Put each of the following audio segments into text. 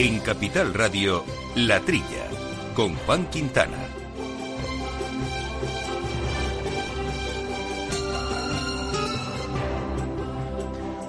En Capital Radio, La Trilla, con Juan Quintana.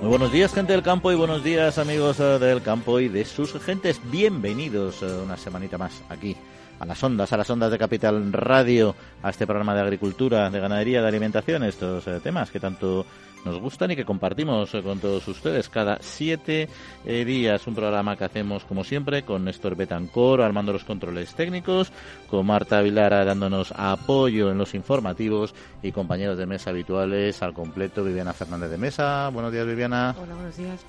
Muy buenos días, gente del campo, y buenos días, amigos eh, del campo y de sus gentes. Bienvenidos eh, una semanita más aquí a las ondas, a las ondas de Capital Radio, a este programa de agricultura, de ganadería, de alimentación, estos eh, temas que tanto nos gustan y que compartimos con todos ustedes cada siete eh, días. Un programa que hacemos, como siempre, con Néstor Betancor armando los controles técnicos, con Marta Vilara dándonos apoyo en los informativos y compañeros de mesa habituales al completo, Viviana Fernández de Mesa. Buenos días, Viviana. Hola, buenos días.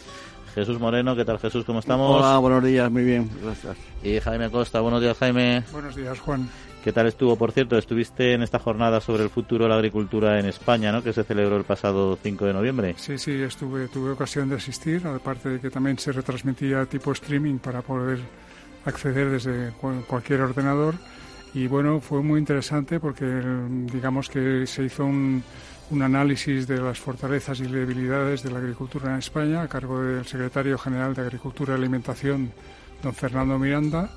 Jesús Moreno, ¿qué tal Jesús? ¿Cómo estamos? Hola, buenos días, muy bien, gracias. Y Jaime Costa, buenos días Jaime. Buenos días, Juan. ¿Qué tal estuvo? Por cierto, estuviste en esta jornada sobre el futuro de la agricultura en España, ¿no? Que se celebró el pasado 5 de noviembre. Sí, sí, estuve, tuve ocasión de asistir, aparte de que también se retransmitía tipo streaming para poder acceder desde cual- cualquier ordenador. Y bueno, fue muy interesante porque digamos que se hizo un, un análisis de las fortalezas y debilidades de la agricultura en España a cargo del secretario general de Agricultura y Alimentación, don Fernando Miranda.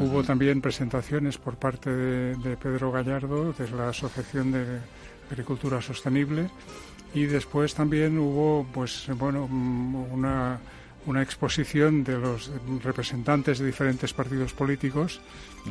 Hubo también presentaciones por parte de, de Pedro Gallardo, de la Asociación de Agricultura Sostenible, y después también hubo, pues, bueno, mm, una, una exposición de los representantes de diferentes partidos políticos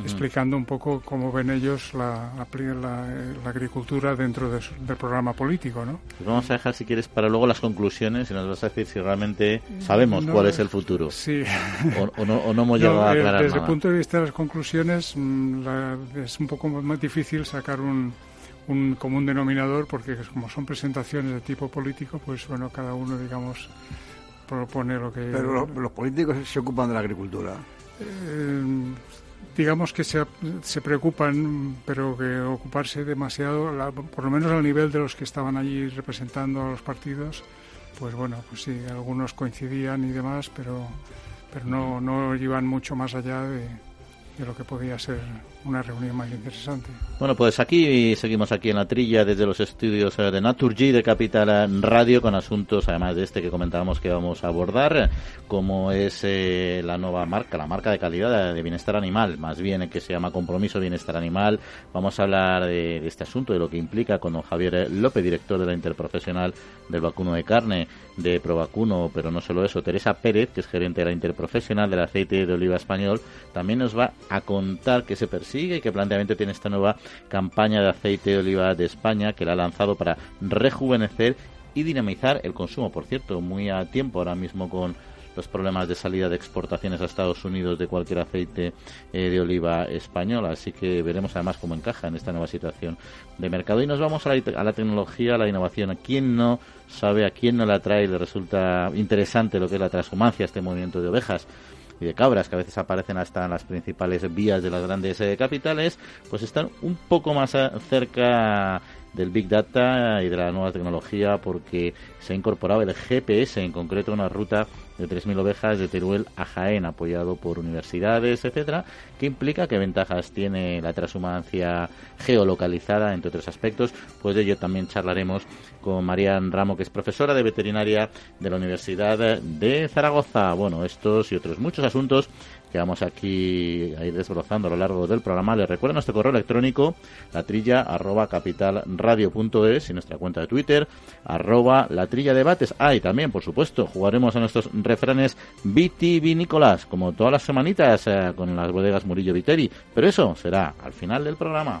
explicando un poco cómo ven ellos la, la, la- la agricultura dentro de su- del programa político, ¿no? Pues vamos a dejar, si quieres, para luego las conclusiones y nos vas a decir si realmente sabemos No, cuál es el futuro. Sí. O, o no, o no hemos No, llegado a eh, aclarar desde nada. el punto de vista de las conclusiones, mm, la- es un poco más difícil sacar un, un común denominador porque como son presentaciones de tipo político, pues bueno, cada uno, digamos, propone lo que... Pero los, los políticos se ocupan de la agricultura. Eh, digamos que se, se preocupan, pero que ocuparse demasiado, la- por lo menos al nivel de los que estaban allí representando a los partidos, pues bueno, pues sí, algunos coincidían y demás, pero, pero no, no iban mucho más allá de, de lo que podía ser una reunión más interesante. Bueno, pues aquí seguimos aquí en la trilla desde los estudios eh, de Naturgy de Capital Radio con asuntos, además de este que comentábamos que vamos a abordar, como es eh, la nueva marca, la marca de calidad de bienestar animal, más bien que se llama Compromiso Bienestar Animal. Vamos a hablar de, de este asunto, de lo que implica con don Javier López, director de la Interprofesional del Vacuno de Carne, de Provacuno, pero no solo eso, Teresa Pérez, que es gerente de la Interprofesional del aceite de oliva español, también nos va a contar qué se persigue y qué planteamiento tiene esta nueva campaña de aceite de oliva de España que la ha lanzado para rejuvenecer y dinamizar el consumo. Por cierto, muy a tiempo ahora mismo con los problemas de salida de exportaciones a Estados Unidos de cualquier aceite eh, de oliva español. Así que veremos además cómo encaja en esta nueva situación de mercado. Y nos vamos a la, a la tecnología, a la innovación. ¿A quién no sabe, a quién no la trae le resulta interesante lo que es la transhumancia, este movimiento de ovejas? Y de cabras que a veces aparecen hasta en las principales vías de las grandes eh, capitales, pues están un poco más eh, cerca del Big Data y de la nueva tecnología porque se ha incorporado el GPS, en concreto una ruta de 3.000 ovejas de Teruel a Jaén, apoyado por universidades, etcétera, que implica qué ventajas tiene la transhumancia geolocalizada, entre otros aspectos. Pues de ello también charlaremos con Marian Ramo, que es profesora de veterinaria de la Universidad de Zaragoza. Bueno, estos y otros muchos asuntos que vamos aquí a desbrozando a lo largo del programa. Les recuerdo nuestro correo electrónico, la trilla arroba capitalradio.es y nuestra cuenta de Twitter, arroba la trilla debates. Ah, y también, por supuesto, jugaremos a nuestros refranes vitivinícolas, como todas las semanitas, eh, con las bodegas Murillo Viteri. Pero eso será al final del programa.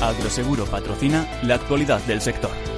Agroseguro patrocina la actualidad del sector.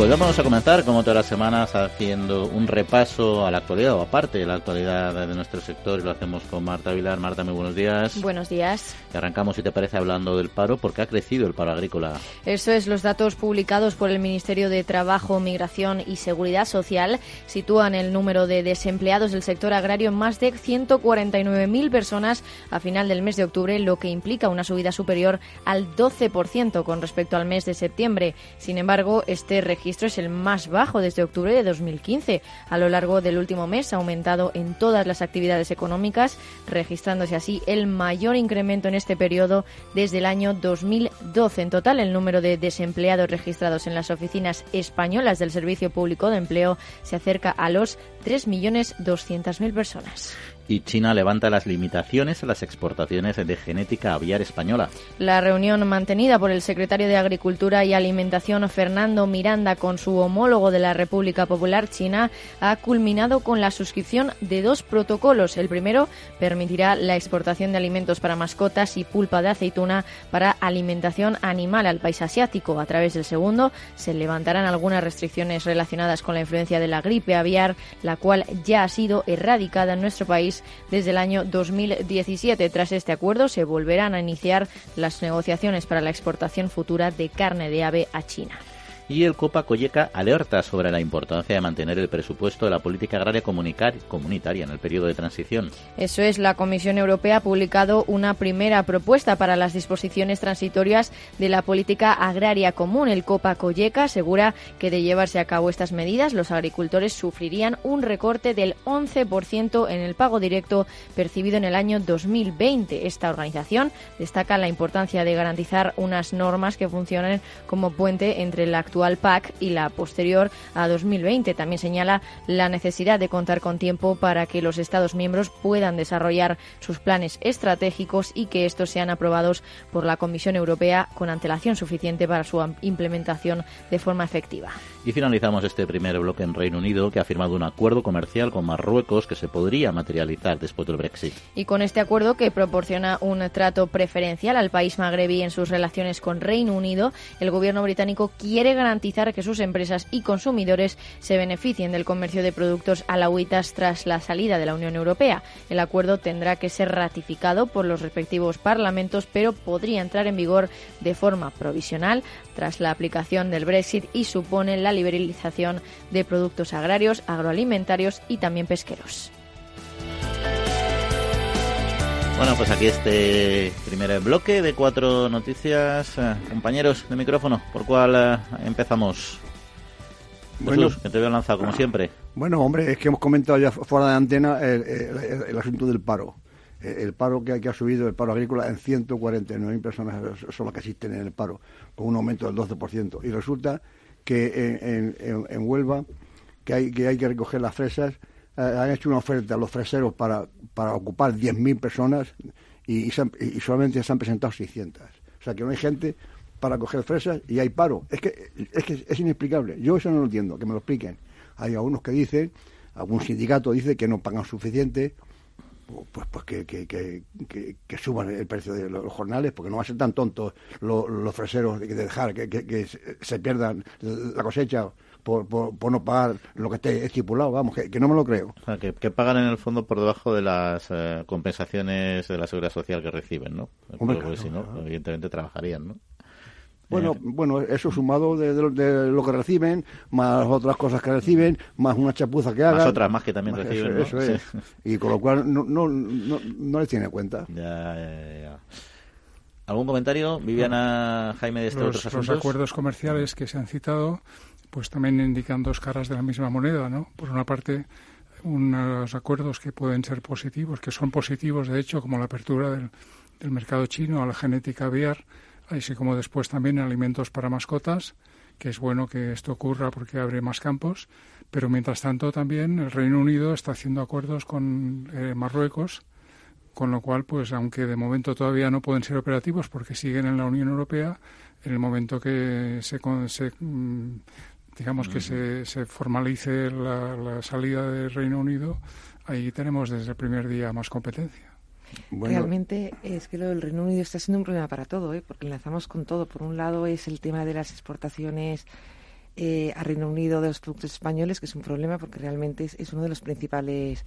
Pues vamos a comenzar, como todas las semanas, haciendo un repaso a la actualidad o aparte de la actualidad de nuestro sector y lo hacemos con Marta Vilar. Marta, muy buenos días. Buenos días. Y arrancamos, si te parece, hablando del paro, porque ha crecido el paro agrícola. Eso es, los datos publicados por el Ministerio de Trabajo, Migración y Seguridad Social sitúan el número de desempleados del sector agrario en más de 149.000 personas a final del mes de octubre, lo que implica una subida superior al 12% con respecto al mes de septiembre. Sin embargo, este registro es el más bajo desde octubre de 2015. A lo largo del último mes ha aumentado en todas las actividades económicas, registrándose así el mayor incremento en este periodo desde el año 2012. En total, el número de desempleados registrados en las oficinas españolas del Servicio Público de Empleo se acerca a los 3.200.000 personas y China levanta las limitaciones a las exportaciones de genética aviar española. La reunión mantenida por el secretario de Agricultura y Alimentación Fernando Miranda con su homólogo de la República Popular China ha culminado con la suscripción de dos protocolos. El primero permitirá la exportación de alimentos para mascotas y pulpa de aceituna para alimentación animal al país asiático. A través del segundo se levantarán algunas restricciones relacionadas con la influencia de la gripe aviar, la cual ya ha sido erradicada en nuestro país desde el año 2017. Tras este acuerdo se volverán a iniciar las negociaciones para la exportación futura de carne de ave a China y el Copa Colleca alerta sobre la importancia de mantener el presupuesto de la política agraria comunitaria en el periodo de transición. Eso es, la Comisión Europea ha publicado una primera propuesta para las disposiciones transitorias de la política agraria común. El Copa Colleca asegura que de llevarse a cabo estas medidas, los agricultores sufrirían un recorte del 11% en el pago directo percibido en el año 2020. Esta organización destaca la importancia de garantizar unas normas que funcionen como puente entre la actual al PAC y la posterior a 2020. También señala la necesidad de contar con tiempo para que los Estados miembros puedan desarrollar sus planes estratégicos y que estos sean aprobados por la Comisión Europea con antelación suficiente para su implementación de forma efectiva. Y finalizamos este primer bloque en Reino Unido, que ha firmado un acuerdo comercial con Marruecos que se podría materializar después del Brexit. Y con este acuerdo, que proporciona un trato preferencial al país magrebí en sus relaciones con Reino Unido, el gobierno británico quiere garantizar que sus empresas y consumidores se beneficien del comercio de productos alauitas tras la salida de la Unión Europea. El acuerdo tendrá que ser ratificado por los respectivos parlamentos, pero podría entrar en vigor de forma provisional tras la aplicación del Brexit y supone la liberalización de productos agrarios, agroalimentarios y también pesqueros. Bueno, pues aquí este primer bloque de cuatro noticias. Eh, compañeros de micrófono, ¿por cuál eh, empezamos? bueno, que te veo lanzado como siempre. Bueno, hombre, es que hemos comentado ya fuera de antena el, asunto del paro. El, paro que, que, ha subido, el paro agrícola, en 149.000 personas son las que existen en el paro, con un aumento del 12%. Y resulta que en, en, Huelva, que hay, que hay que recoger las fresas, eh, han hecho una oferta a los freseros para, para ocupar 10.000 personas y, y, solamente se han presentado 600. O sea que no hay gente para coger fresas y hay paro. Es que es, que es inexplicable. Yo eso no lo entiendo, que me lo expliquen. Hay algunos que dicen, algún sindicato dice que no pagan suficiente, pues, pues que, que, que, suban el precio de los jornales, porque no va a ser tan tontos los, los freseros de dejar que, se pierdan la cosecha por, por, no pagar lo que esté estipulado, vamos, que, no me lo creo. O sea, que, pagan en el fondo por debajo de las eh, compensaciones de la seguridad social que reciben, ¿no? porque si no, evidentemente trabajarían, ¿no? Bueno, bueno, eso sumado de, lo que reciben, más otras cosas que reciben, más una chapuza que hagan. Más otras más que también reciben, Eso, es. Y con lo cual no, no, no, les tiene cuenta. Ya, ya, ya. ¿Algún comentario, Viviana, Jaime, de estos los, otros Los acuerdos comerciales que se han citado, pues también indican dos caras de la misma moneda, ¿no? Por una parte, unos acuerdos que pueden ser positivos, que son positivos, de hecho, como la apertura del, del mercado chino a la genética aviar, así como después también alimentos para mascotas, que es bueno que esto ocurra porque abre más campos, pero mientras tanto también el Reino Unido está haciendo acuerdos con eh, Marruecos, con lo cual, pues aunque de momento todavía no pueden ser operativos porque siguen en la Unión Europea, en el momento que se, se mm, digamos que se, se formalice la, la salida del Reino Unido, ahí tenemos desde el primer día más competencia. Realmente es que lo del Reino Unido está siendo un problema para todo, ¿eh? porque enlazamos con todo. Por un lado es el tema de las exportaciones eh, a Reino Unido de los productos españoles, que es un problema porque realmente es, uno de los principales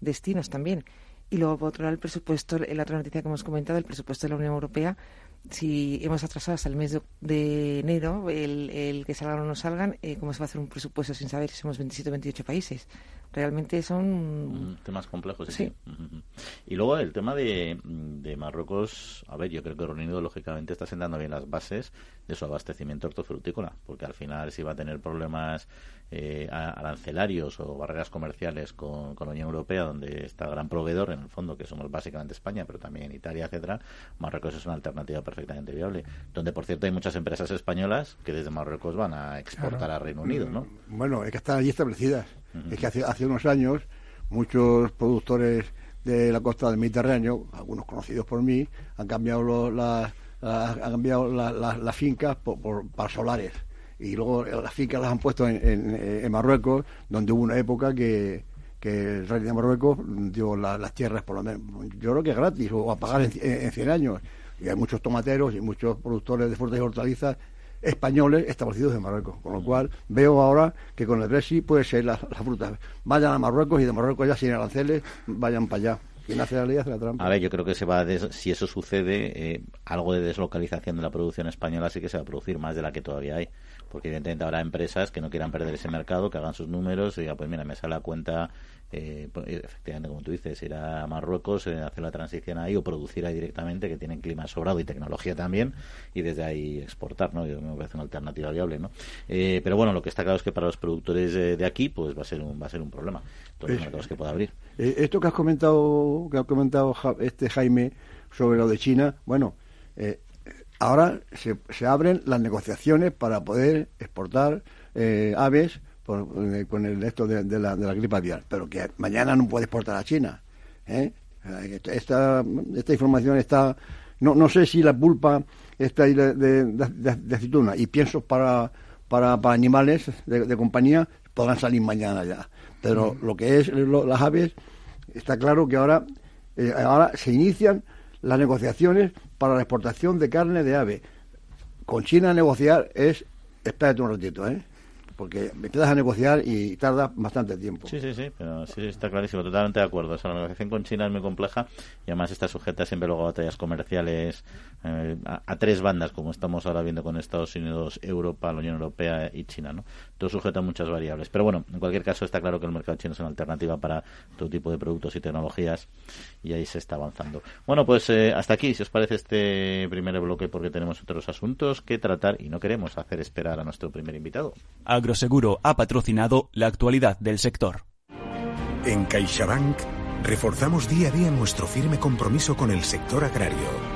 destinos también. Y luego, por otro lado, el presupuesto, la otra noticia que hemos comentado, el presupuesto de la Unión Europea, si hemos atrasado hasta el mes de, enero, el, que salgan o no salgan, eh, ¿cómo se va a hacer un presupuesto sin saber si somos 27 o 28 países? Realmente son... Mm, temas complejos, sí. Y luego el tema de, Marruecos, a ver, yo creo que Reino Unido, lógicamente, está sentando bien las bases de su abastecimiento hortofrutícola, porque al final si va a tener problemas eh, arancelarios o barreras comerciales con, con, la Unión Europea, donde está el gran proveedor, en el fondo, que somos básicamente España, pero también Italia, etcétera, Marruecos es una alternativa perfectamente viable. Donde, por cierto, hay muchas empresas españolas que desde Marruecos van a exportar a Reino Unido, ¿no? Bueno, es que están allí establecidas. Es que hace, hace unos años muchos productores de la costa del Mediterráneo, algunos conocidos por mí, han cambiado las han cambiado las fincas por, por, para solares y luego las fincas las han puesto en, Marruecos, donde hubo una época que, el rey de Marruecos dio las tierras por lo menos, yo creo que es gratis, o a pagar en, 100 años. Y hay muchos tomateros y muchos productores de frutas y hortalizas españoles establecidos en Marruecos. Con lo cual veo ahora que con el Brexit puede ser las la frutas. Vayan a Marruecos y de Marruecos ya sin aranceles vayan para allá. A ver, yo creo que se va si eso sucede, eh, algo de deslocalización de la producción española sí que se va a producir más de la que todavía hay. Porque evidentemente habrá empresas que no quieran perder ese mercado, que hagan sus números y digan, pues mira, me sale la cuenta, eh, pues, efectivamente, como tú dices, ir a Marruecos, eh, hacer la transición ahí o producir ahí directamente, que tienen clima sobrado y tecnología también, y desde ahí exportar, ¿no? Yo me parece una alternativa viable, ¿no? pero bueno, lo que está claro es que para los productores de aquí, pues va a ser un, va a ser un problema. Todos los mercados que pueda abrir. Eh, esto que has comentado, que ha comentado este Jaime sobre lo de China, bueno, eh, ahora se, se, abren las negociaciones para poder exportar eh, aves con el esto de, la, de la gripe aviar, pero que mañana no puede exportar a China. Esta, esta información está, no, no sé si la pulpa está ahí de, de, aceituna y pienso para, para, para animales de, compañía podrán salir mañana ya. Pero lo que es las aves, está claro que ahora, eh, ahora se inician las negociaciones para la exportación de carne de ave. Con China negociar es, espérate un ratito, ¿eh? Porque me quedas a negociar y tarda bastante tiempo. Sí, sí, sí, pero sí está clarísimo, totalmente de acuerdo. la negociación con China es muy compleja y además está sujeta siempre luego a batallas comerciales eh, a, tres bandas, como estamos ahora viendo con Estados Unidos, Europa, la Unión Europea y China, ¿no? Todo sujeta a muchas variables. Pero bueno, en cualquier caso está claro que el mercado chino es una alternativa para todo tipo de productos y tecnologías y ahí se está avanzando. Bueno, pues eh, hasta aquí, si os parece este primer bloque, porque tenemos otros asuntos que tratar y no queremos hacer esperar a nuestro primer invitado. Agroseguro ha patrocinado la actualidad del sector. En CaixaBank reforzamos día a día nuestro firme compromiso con el sector agrario.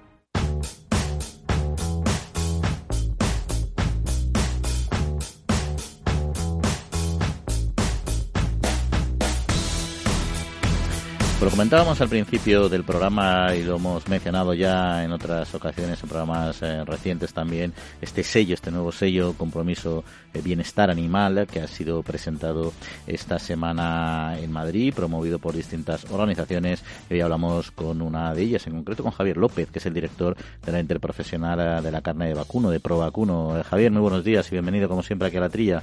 Lo comentábamos al principio del programa y lo hemos mencionado ya en otras ocasiones, en programas eh, recientes también, este sello, este nuevo sello, compromiso de bienestar animal, que ha sido presentado esta semana en Madrid, promovido por distintas organizaciones. Hoy hablamos con una de ellas, en concreto con Javier López, que es el director de la Interprofesional eh, de la Carne de Vacuno, de Pro Vacuno. Eh, Javier, muy buenos días y bienvenido como siempre aquí a la trilla.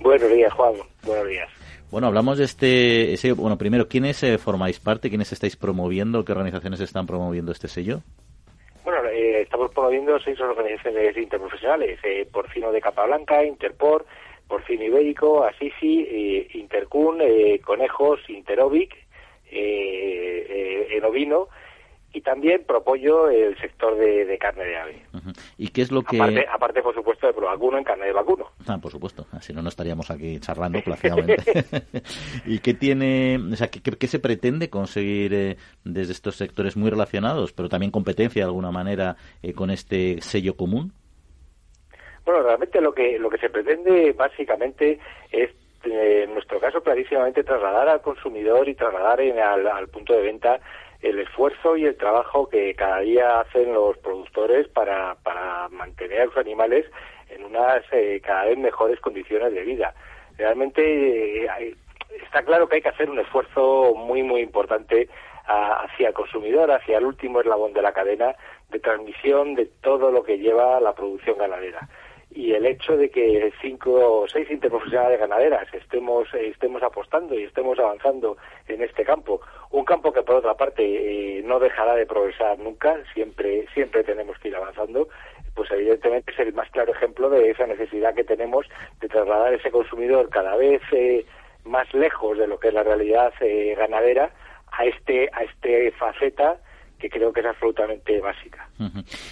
Buenos días, Juan. Buenos días. Bueno, hablamos de este sello. Bueno, primero, ¿quiénes eh, formáis parte? ¿Quiénes estáis promoviendo? ¿Qué organizaciones están promoviendo este sello? Bueno, eh, estamos promoviendo seis organizaciones interprofesionales. Eh, Porcino de Capablanca, Interpor, Porcino Ibérico, Asisi, eh, Intercun, Conejos, Interovic, Enovino y también propollo el sector de, carne de ave. ¿Y qué es lo que...? Aparte, por supuesto, de provacuno en carne de vacuno. Ah, por supuesto. Si no, no estaríamos aquí charlando plácidamente. ¿Y qué tiene... O sea, ¿qué, se pretende conseguir eh, desde estos sectores muy relacionados, pero también competencia de alguna manera eh, con este sello común? Bueno, realmente lo que, lo que se pretende básicamente es eh, en nuestro caso clarísimamente trasladar al consumidor y trasladar en, al punto de venta el esfuerzo y el trabajo que cada día hacen los productores para, para mantener a los animales en unas eh, cada vez mejores condiciones de vida. Realmente eh, está claro que hay que hacer un esfuerzo muy, muy importante hacia el consumidor, hacia el último eslabón de la cadena de transmisión de todo lo que lleva la producción ganadera y el hecho de que cinco o seis interprofesionales ganaderas estemos estemos apostando y estemos avanzando en este campo un campo que por otra parte eh, no dejará de progresar nunca siempre siempre tenemos que ir avanzando pues evidentemente es el más claro ejemplo de esa necesidad que tenemos de trasladar ese consumidor cada vez eh, más lejos de lo que es la realidad eh, ganadera a este a este faceta que creo que es absolutamente básica.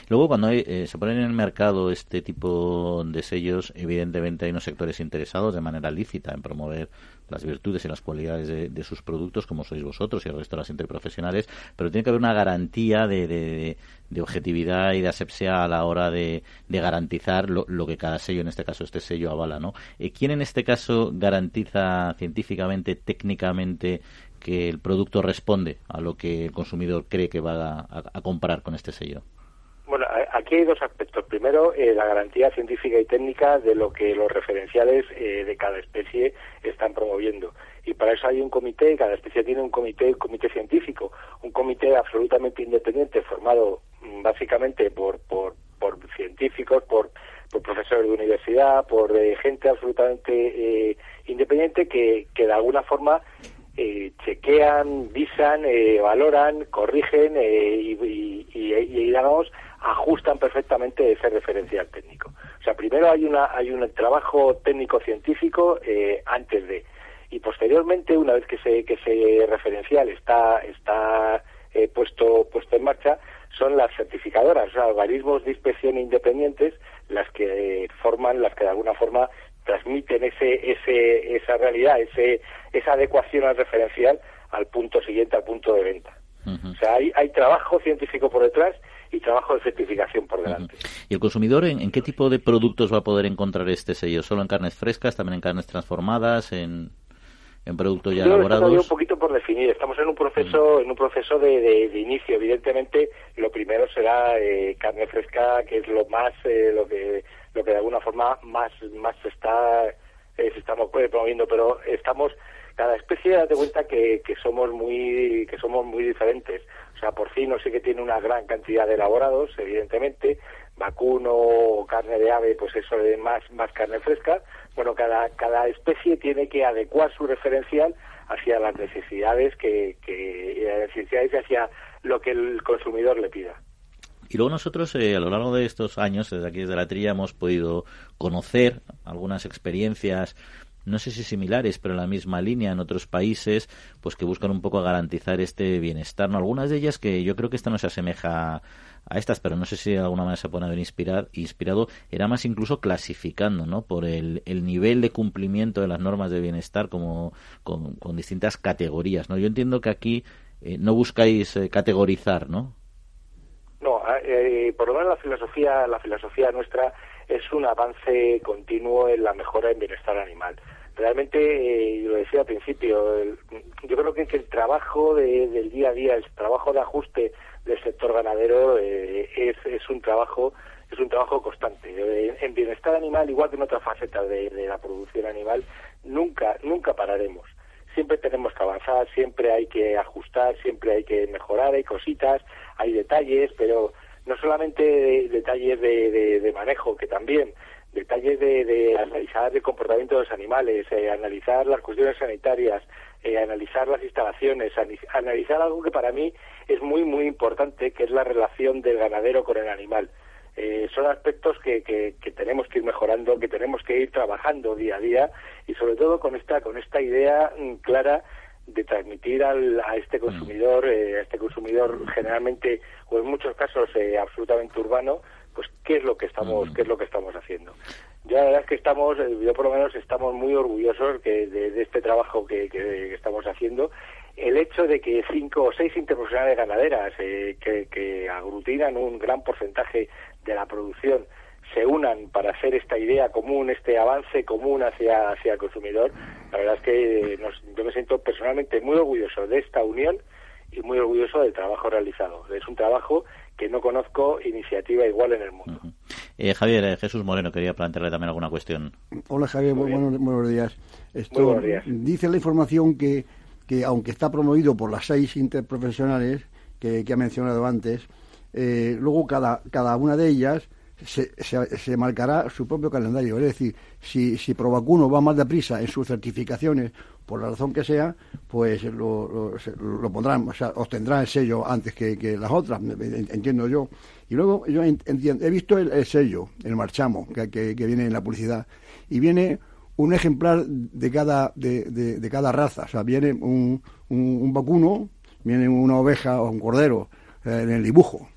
Luego, cuando eh, se ponen en el mercado este tipo de sellos, evidentemente hay unos sectores interesados de manera lícita en promover las virtudes y las cualidades de, sus productos, como sois vosotros y el resto de las interprofesionales, pero tiene que haber una garantía de, objetividad y de asepsia a la hora de, garantizar lo, que cada sello, en este caso este sello, avala. ¿no? Eh, ¿Quién en este caso garantiza científicamente, técnicamente, que el producto responde a lo que el consumidor cree que va a, comprar con este sello? Bueno, aquí hay dos aspectos. Primero, eh, la garantía científica y técnica de lo que los referenciales eh, de cada especie están promoviendo. Y para eso hay un comité, cada especie tiene un comité, un comité científico, un comité absolutamente independiente formado mm, básicamente por, por, científicos, por, por profesores de universidad, por eh, gente absolutamente independiente que, que de alguna forma eh, chequean, visan, eh, valoran, corrigen eh, y, y, ajustan perfectamente ese referencial técnico. O sea, primero hay una hay un trabajo técnico científico antes de y posteriormente una vez que se que ese referencial está está puesto puesto en marcha son las certificadoras, o sea, organismos de inspección independientes las que forman, las que de alguna forma transmiten ese, ese, esa realidad, ese, esa adecuación al referencial al punto siguiente, al punto de venta. O sea, hay, hay trabajo científico por detrás y trabajo de certificación por delante. ¿Y el consumidor en, qué tipo de productos va a poder encontrar este sello? ¿Solo en carnes frescas, también en carnes transformadas, en, en productos ya elaborados? un poquito por definir. Estamos en un proceso, en un proceso de, de, inicio. Evidentemente, lo primero será eh, carne fresca, que es lo más, eh, lo que lo que de alguna forma más, más se está, eh, está promoviendo, pero estamos, cada especie, date cuenta que, que somos muy, que somos muy diferentes. O sea, porcino sí que tiene una gran cantidad de elaborados, evidentemente, vacuno carne de ave, pues eso de más, más carne fresca. Bueno, cada, cada especie tiene que adecuar su referencial hacia las necesidades que, que las necesidades hacia lo que el consumidor le pida. Y luego nosotros, eh, a lo largo de estos años, desde aquí desde la trilla, hemos podido conocer algunas experiencias no sé si similares, pero en la misma línea en otros países, pues que buscan un poco garantizar este bienestar. ¿no? Algunas de ellas que yo creo que esta no se asemeja a estas, pero no sé si de alguna manera se puede haber inspirado, inspirado era más incluso clasificando, ¿no? Por el, el nivel de cumplimiento de las normas de bienestar como con, distintas categorías, ¿no? Yo entiendo que aquí eh, no buscáis eh, categorizar, ¿no? No, eh, por lo menos la filosofía, la filosofía nuestra es un avance continuo en la mejora del bienestar animal. Realmente, eh, lo decía al principio, yo creo que, el trabajo del día a día, el trabajo de ajuste del sector ganadero eh, es, es un trabajo es un trabajo constante. Eh, en bienestar animal, igual que en otras facetas de, de la producción animal, nunca nunca pararemos siempre tenemos que avanzar, siempre hay que ajustar, siempre hay que mejorar, hay cositas, hay detalles, pero no solamente detalles de, manejo, que también detalles de, analizar el comportamiento de los animales, eh, analizar las cuestiones sanitarias, eh, analizar las instalaciones, analizar algo que para mí es muy, muy importante, que es la relación del ganadero con el animal. Eh, son aspectos que, que, tenemos que ir mejorando, que tenemos que ir trabajando día a día y sobre todo con esta, con esta idea mm, clara de transmitir al, a este consumidor, eh, a este consumidor generalmente o en muchos casos eh, absolutamente urbano, pues qué es lo que estamos, qué es lo que estamos haciendo. Yo la verdad es que estamos, yo por lo menos estamos muy orgullosos que de, este trabajo que, que, estamos haciendo. El hecho de que cinco o seis interprofesionales ganaderas que, que aglutinan un gran porcentaje de la producción se unan para hacer esta idea común, este avance común hacia, hacia el consumidor, la verdad es que yo me siento personalmente muy orgulloso de esta unión y muy orgulloso del trabajo realizado. Es un trabajo que no conozco iniciativa igual en el mundo. Eh, Javier, eh, Jesús Moreno, quería plantearle también alguna cuestión. Hola Javier, buenos, buenos, días. Esto, buenos días. Dice la información que, que, aunque está promovido por las seis interprofesionales que, que ha mencionado antes, eh, luego cada, cada una de ellas se, se, marcará su propio calendario. Es decir, si, si Provacuno va más deprisa en sus certificaciones, por la razón que sea, pues lo, lo, pondrán, o sea, obtendrán el sello antes que, las otras, entiendo yo. Y luego yo entiendo, he visto el, sello, el marchamo, que, que, viene en la publicidad, y viene un ejemplar de cada, de, de, cada raza. O sea, viene un, un, vacuno, viene una oveja o un cordero eh, en el dibujo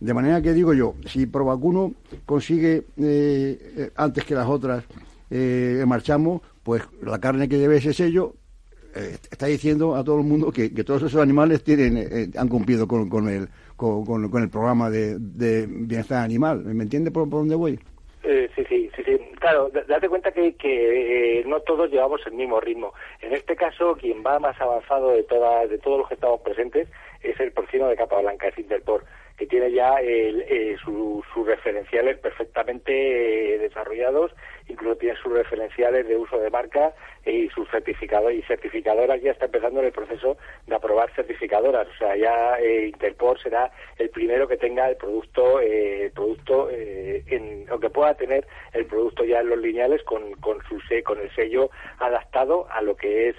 de manera que digo yo, si Provacuno consigue eh, eh, antes que las otras eh, marchamos, pues la carne que lleve ese sello eh, está diciendo a todo el mundo que, todos esos animales tienen han cumplido con, con, el, con, el programa de, bienestar animal. ¿Me entiende por, dónde voy? sí, sí, sí, sí. Claro, date cuenta que, que no todos llevamos el mismo ritmo. En este caso, quien va más avanzado de, toda, de todos los que estamos presentes es el porcino de capa blanca, es Interpor que tiene ya eh, sus referenciales perfectamente eh, desarrollados, incluso tiene sus referenciales de uso de marca y sus certificados y certificadoras ya está empezando en el proceso de aprobar certificadoras, o sea, ya eh, Interpol será el primero que tenga el producto, el producto en, o que pueda tener el producto ya en los lineales con, con su con el sello adaptado a lo que es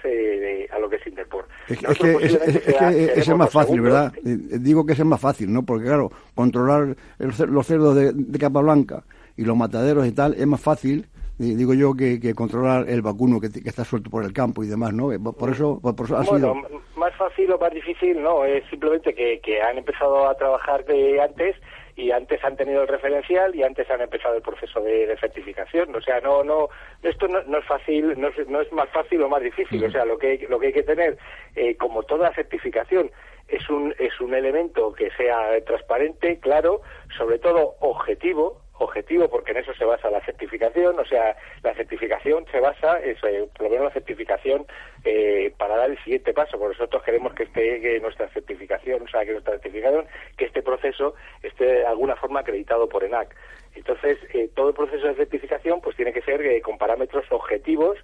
a lo que es Interpol. Es, que, es, es más fácil, ¿verdad? Digo que es más fácil, ¿no? Porque claro, controlar los cerdos de, capa blanca y los mataderos y tal es más fácil digo yo que, controlar el vacuno que, está suelto por el campo y demás, ¿no? Por eso, por, eso ha bueno, más fácil o más difícil, no, es simplemente que, han empezado a trabajar de antes y antes han tenido el referencial y antes han empezado el proceso de, certificación. O sea, no, no, esto no, es fácil, no es, no es, más fácil o más difícil. O sea, lo que, lo que hay que tener, eh, como toda certificación, es un, es un elemento que sea transparente, claro, sobre todo objetivo, objetivo porque en eso se basa la certificación, o sea, la certificación se basa, es, eh, por lo menos la certificación eh, para dar el siguiente paso, porque nosotros queremos que esté que nuestra certificación, o sea, que nuestra certificación, que este proceso esté de alguna forma acreditado por ENAC. Entonces, eh, todo el proceso de certificación pues tiene que ser con parámetros objetivos,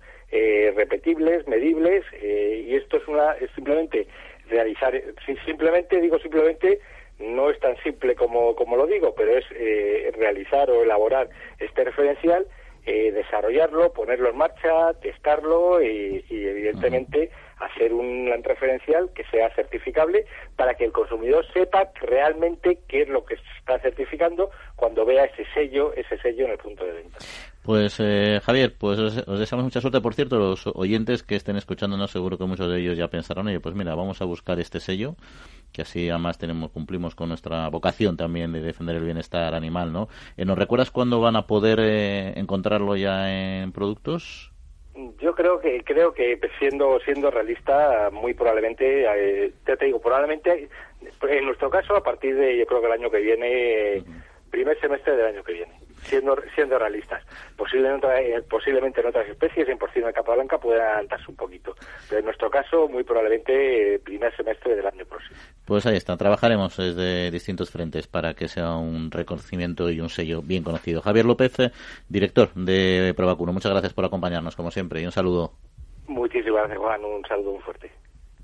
repetibles, medibles, y esto es una es simplemente realizar, simplemente, digo simplemente, no es tan simple como, como lo digo, pero es eh, realizar o elaborar este referencial, eh, desarrollarlo, ponerlo en marcha, testarlo y, evidentemente hacer un referencial que sea certificable para que el consumidor sepa realmente qué es lo que está certificando cuando vea ese sello, ese sello en el punto de venta. Pues eh, Javier, pues os, deseamos mucha suerte. Por cierto, los oyentes que estén escuchándonos, seguro que muchos de ellos ya pensarán, oye, pues mira, vamos a buscar este sello, que así además tenemos cumplimos con nuestra vocación también de defender el bienestar animal, ¿no? Eh, ¿Nos recuerdas cuándo van a poder eh, encontrarlo ya en productos? Yo creo que creo que siendo siendo realista, muy probablemente, te, te digo, probablemente, en nuestro caso, a partir de, yo creo que el año que viene, primer semestre del año que viene siendo, siendo realistas. Posiblemente, eh, posiblemente en otras especies, en porcino de capa blanca, pueda adelantarse un poquito. Pero en nuestro caso, muy probablemente, eh, primer semestre del año próximo. Pues ahí está. Trabajaremos desde distintos frentes para que sea un reconocimiento y un sello bien conocido. Javier López, eh, director de Provacuno, muchas gracias por acompañarnos, como siempre, y un saludo. Muchísimas gracias, Juan. Un saludo muy fuerte.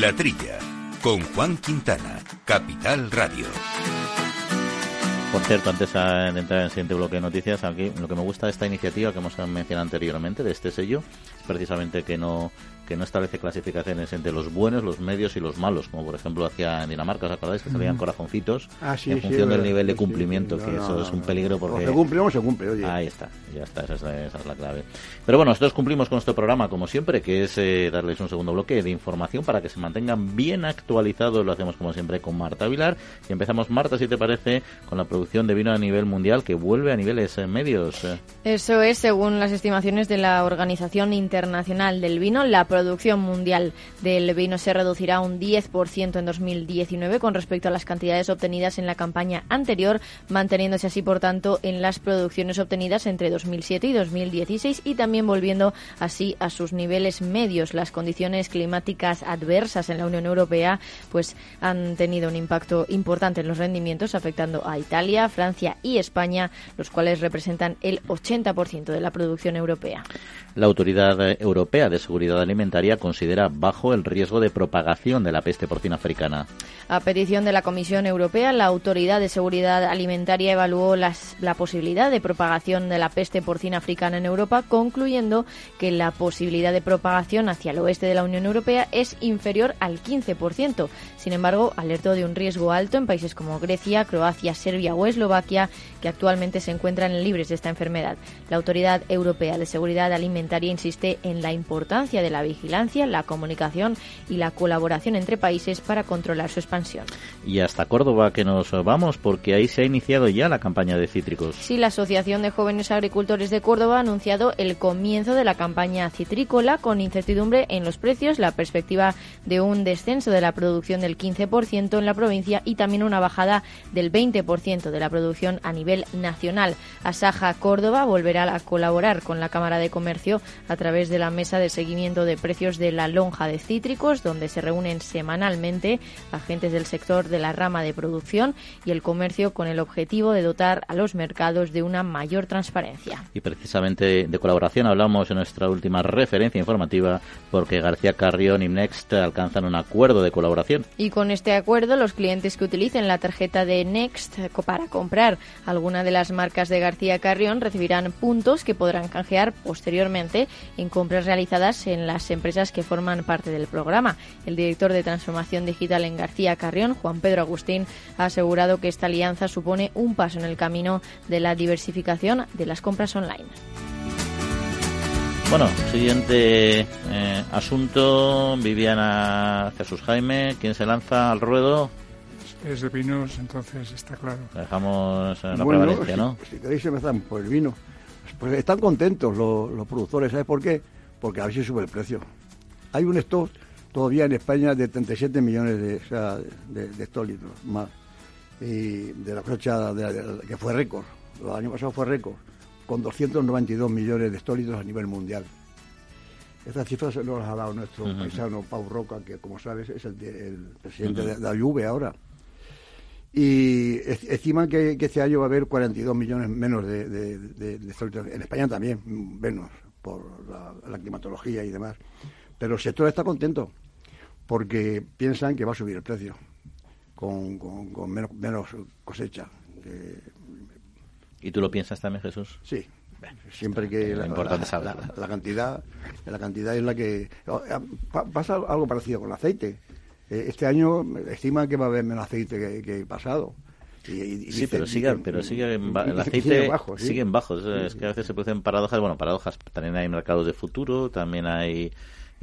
La Trilla, con Juan Quintana, Capital Radio. Por cierto, antes de entrar en el siguiente bloque de noticias, aquí lo que me gusta de esta iniciativa que hemos mencionado anteriormente, de este sello, es precisamente que no que no establece clasificaciones entre los buenos, los medios y los malos, como por ejemplo hacía en Dinamarca, ¿os acordáis? Que salían corazoncitos Ah, sí, en sí, función del verdad. nivel de cumplimiento, sí, que no, eso no, es un peligro O porque... se cumple o se cumple, oye. Ahí está, ya está, esa es, la, esa es la clave. Pero bueno, nosotros cumplimos con nuestro programa, como siempre, que es eh, darles un segundo bloque de información para que se mantengan bien actualizados. Lo hacemos como siempre con Marta Vilar. Y empezamos, Marta, si te parece, con la producción de vino a nivel mundial que vuelve a niveles eh, medios. eh. Eso es, según las estimaciones de la Organización Internacional del Vino, la producción mundial del vino se reducirá un 10% en 2019 con respecto a las cantidades obtenidas en la campaña anterior, manteniéndose así, por tanto, en las producciones obtenidas entre 2007 y 2016 y también volviendo así a sus niveles medios. Las condiciones climáticas adversas en la Unión Europea pues han tenido un impacto importante en los rendimientos, afectando a Italia, Francia y España, los cuales representan el 80% de la producción europea. La Autoridad Europea de Seguridad Alimentaria considera bajo el riesgo de propagación de la peste porcina africana. A petición de la Comisión Europea, la Autoridad de Seguridad Alimentaria evaluó las- la posibilidad de propagación de la peste porcina africana en Europa, concluyendo que la posibilidad de propagación hacia el oeste de la Unión Europea es inferior al 15%. Sin embargo, alertó de un riesgo alto en países como Grecia, Croacia, Serbia o Eslovaquia, que actualmente se encuentran libres de esta enfermedad. La Autoridad Europea de Seguridad Alimentaria insiste en la importancia de la vigilancia, la comunicación y la colaboración entre países para controlar su expansión. Y hasta Córdoba que nos vamos, porque ahí se ha iniciado ya la campaña de cítricos. Sí, la Asociación de Jóvenes Agricultores de Córdoba ha anunciado el comienzo de la campaña citrícola con incertidumbre en los precios, la perspectiva de un descenso de la producción del 15% en la provincia y también una bajada del 20% de la producción a nivel nacional. Asaja Córdoba volverá a colaborar con la Cámara de Comercio a través de la mesa de seguimiento de precios de la lonja de cítricos, donde se reúnen semanalmente agentes del sector de la rama de producción y el comercio con el objetivo de dotar a los mercados de una mayor transparencia. Y precisamente de colaboración hablamos en nuestra última referencia informativa porque García Carrión y Next alcanzan un acuerdo de colaboración. Y con este acuerdo, los clientes que utilicen la tarjeta de Next para comprar alguna de las marcas de García Carrión recibirán puntos que podrán canjear posteriormente en compras realizadas en las empresas que forman parte del programa. El director de transformación digital en García Carrión, Juan Pedro Agustín, ha asegurado que esta alianza supone un paso en el camino de la diversificación de las compras online. Bueno, siguiente eh, asunto, Viviana Jesús Jaime, ¿quién se lanza al ruedo? Es de vinos, entonces está claro. Dejamos eh, la Bueno, prevalencia, si, ¿no? si queréis empezar por el vino. Pues están contentos los, los productores, ¿sabes por qué? Porque a ver si sube el precio. Hay un stock todavía en España de 37 millones de, o sea, de, de hectolitros más. Y de la cosecha que fue récord. El año pasado fue récord, con 292 millones de hectolitros a nivel mundial. Estas cifras nos las ha dado nuestro paisano Pau Roca, que como sabes es el presidente de, de la Juve ahora. Y es- estiman que, que este año va a haber 42 millones menos de, de, de- de hectolitros. En España también, menos, por la, la climatología y demás. Pero el sector está contento, porque piensan que va a subir el precio, con, con- con menos, menos cosecha. Que- ¿Y tú lo piensas también, Jesús? Sí. Siempre que importante la, la- cantidad la cantidad es la que pa- pasa algo parecido con el aceite este año estiman que va a haber menos aceite que, que el pasado Y- Sí, pero sigue, dicen- pero sigue en ba- y- el aceite sigue bajo, sí. siguen bajos. Es, que a veces se producen paradojas. Bueno, paradojas. También hay mercados de futuro, también hay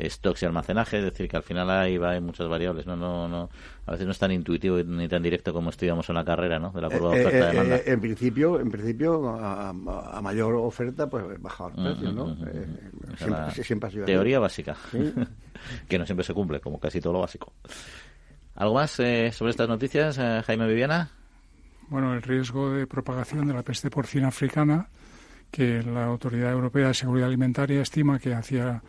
stocks y almacenaje. Es decir, que al final ahí va hay muchas variables. No, no, no. A veces no es tan intuitivo ni tan directo como estudiamos en la carrera, ¿no? De la curva de Eh, eh, oferta-demanda. eh, en principio, en principio a, mayor oferta, pues baja el precio, ¿no? mm, mm, Eh, siempre, ha sido así. Teoría básica. Sí. que no siempre se cumple, como casi todo lo básico. ¿Algo más eh, sobre estas noticias, eh, Jaime Viviana? Bueno, el riesgo de propagación de la peste porcina africana, que la Autoridad Europea de Seguridad Alimentaria estima que hacia,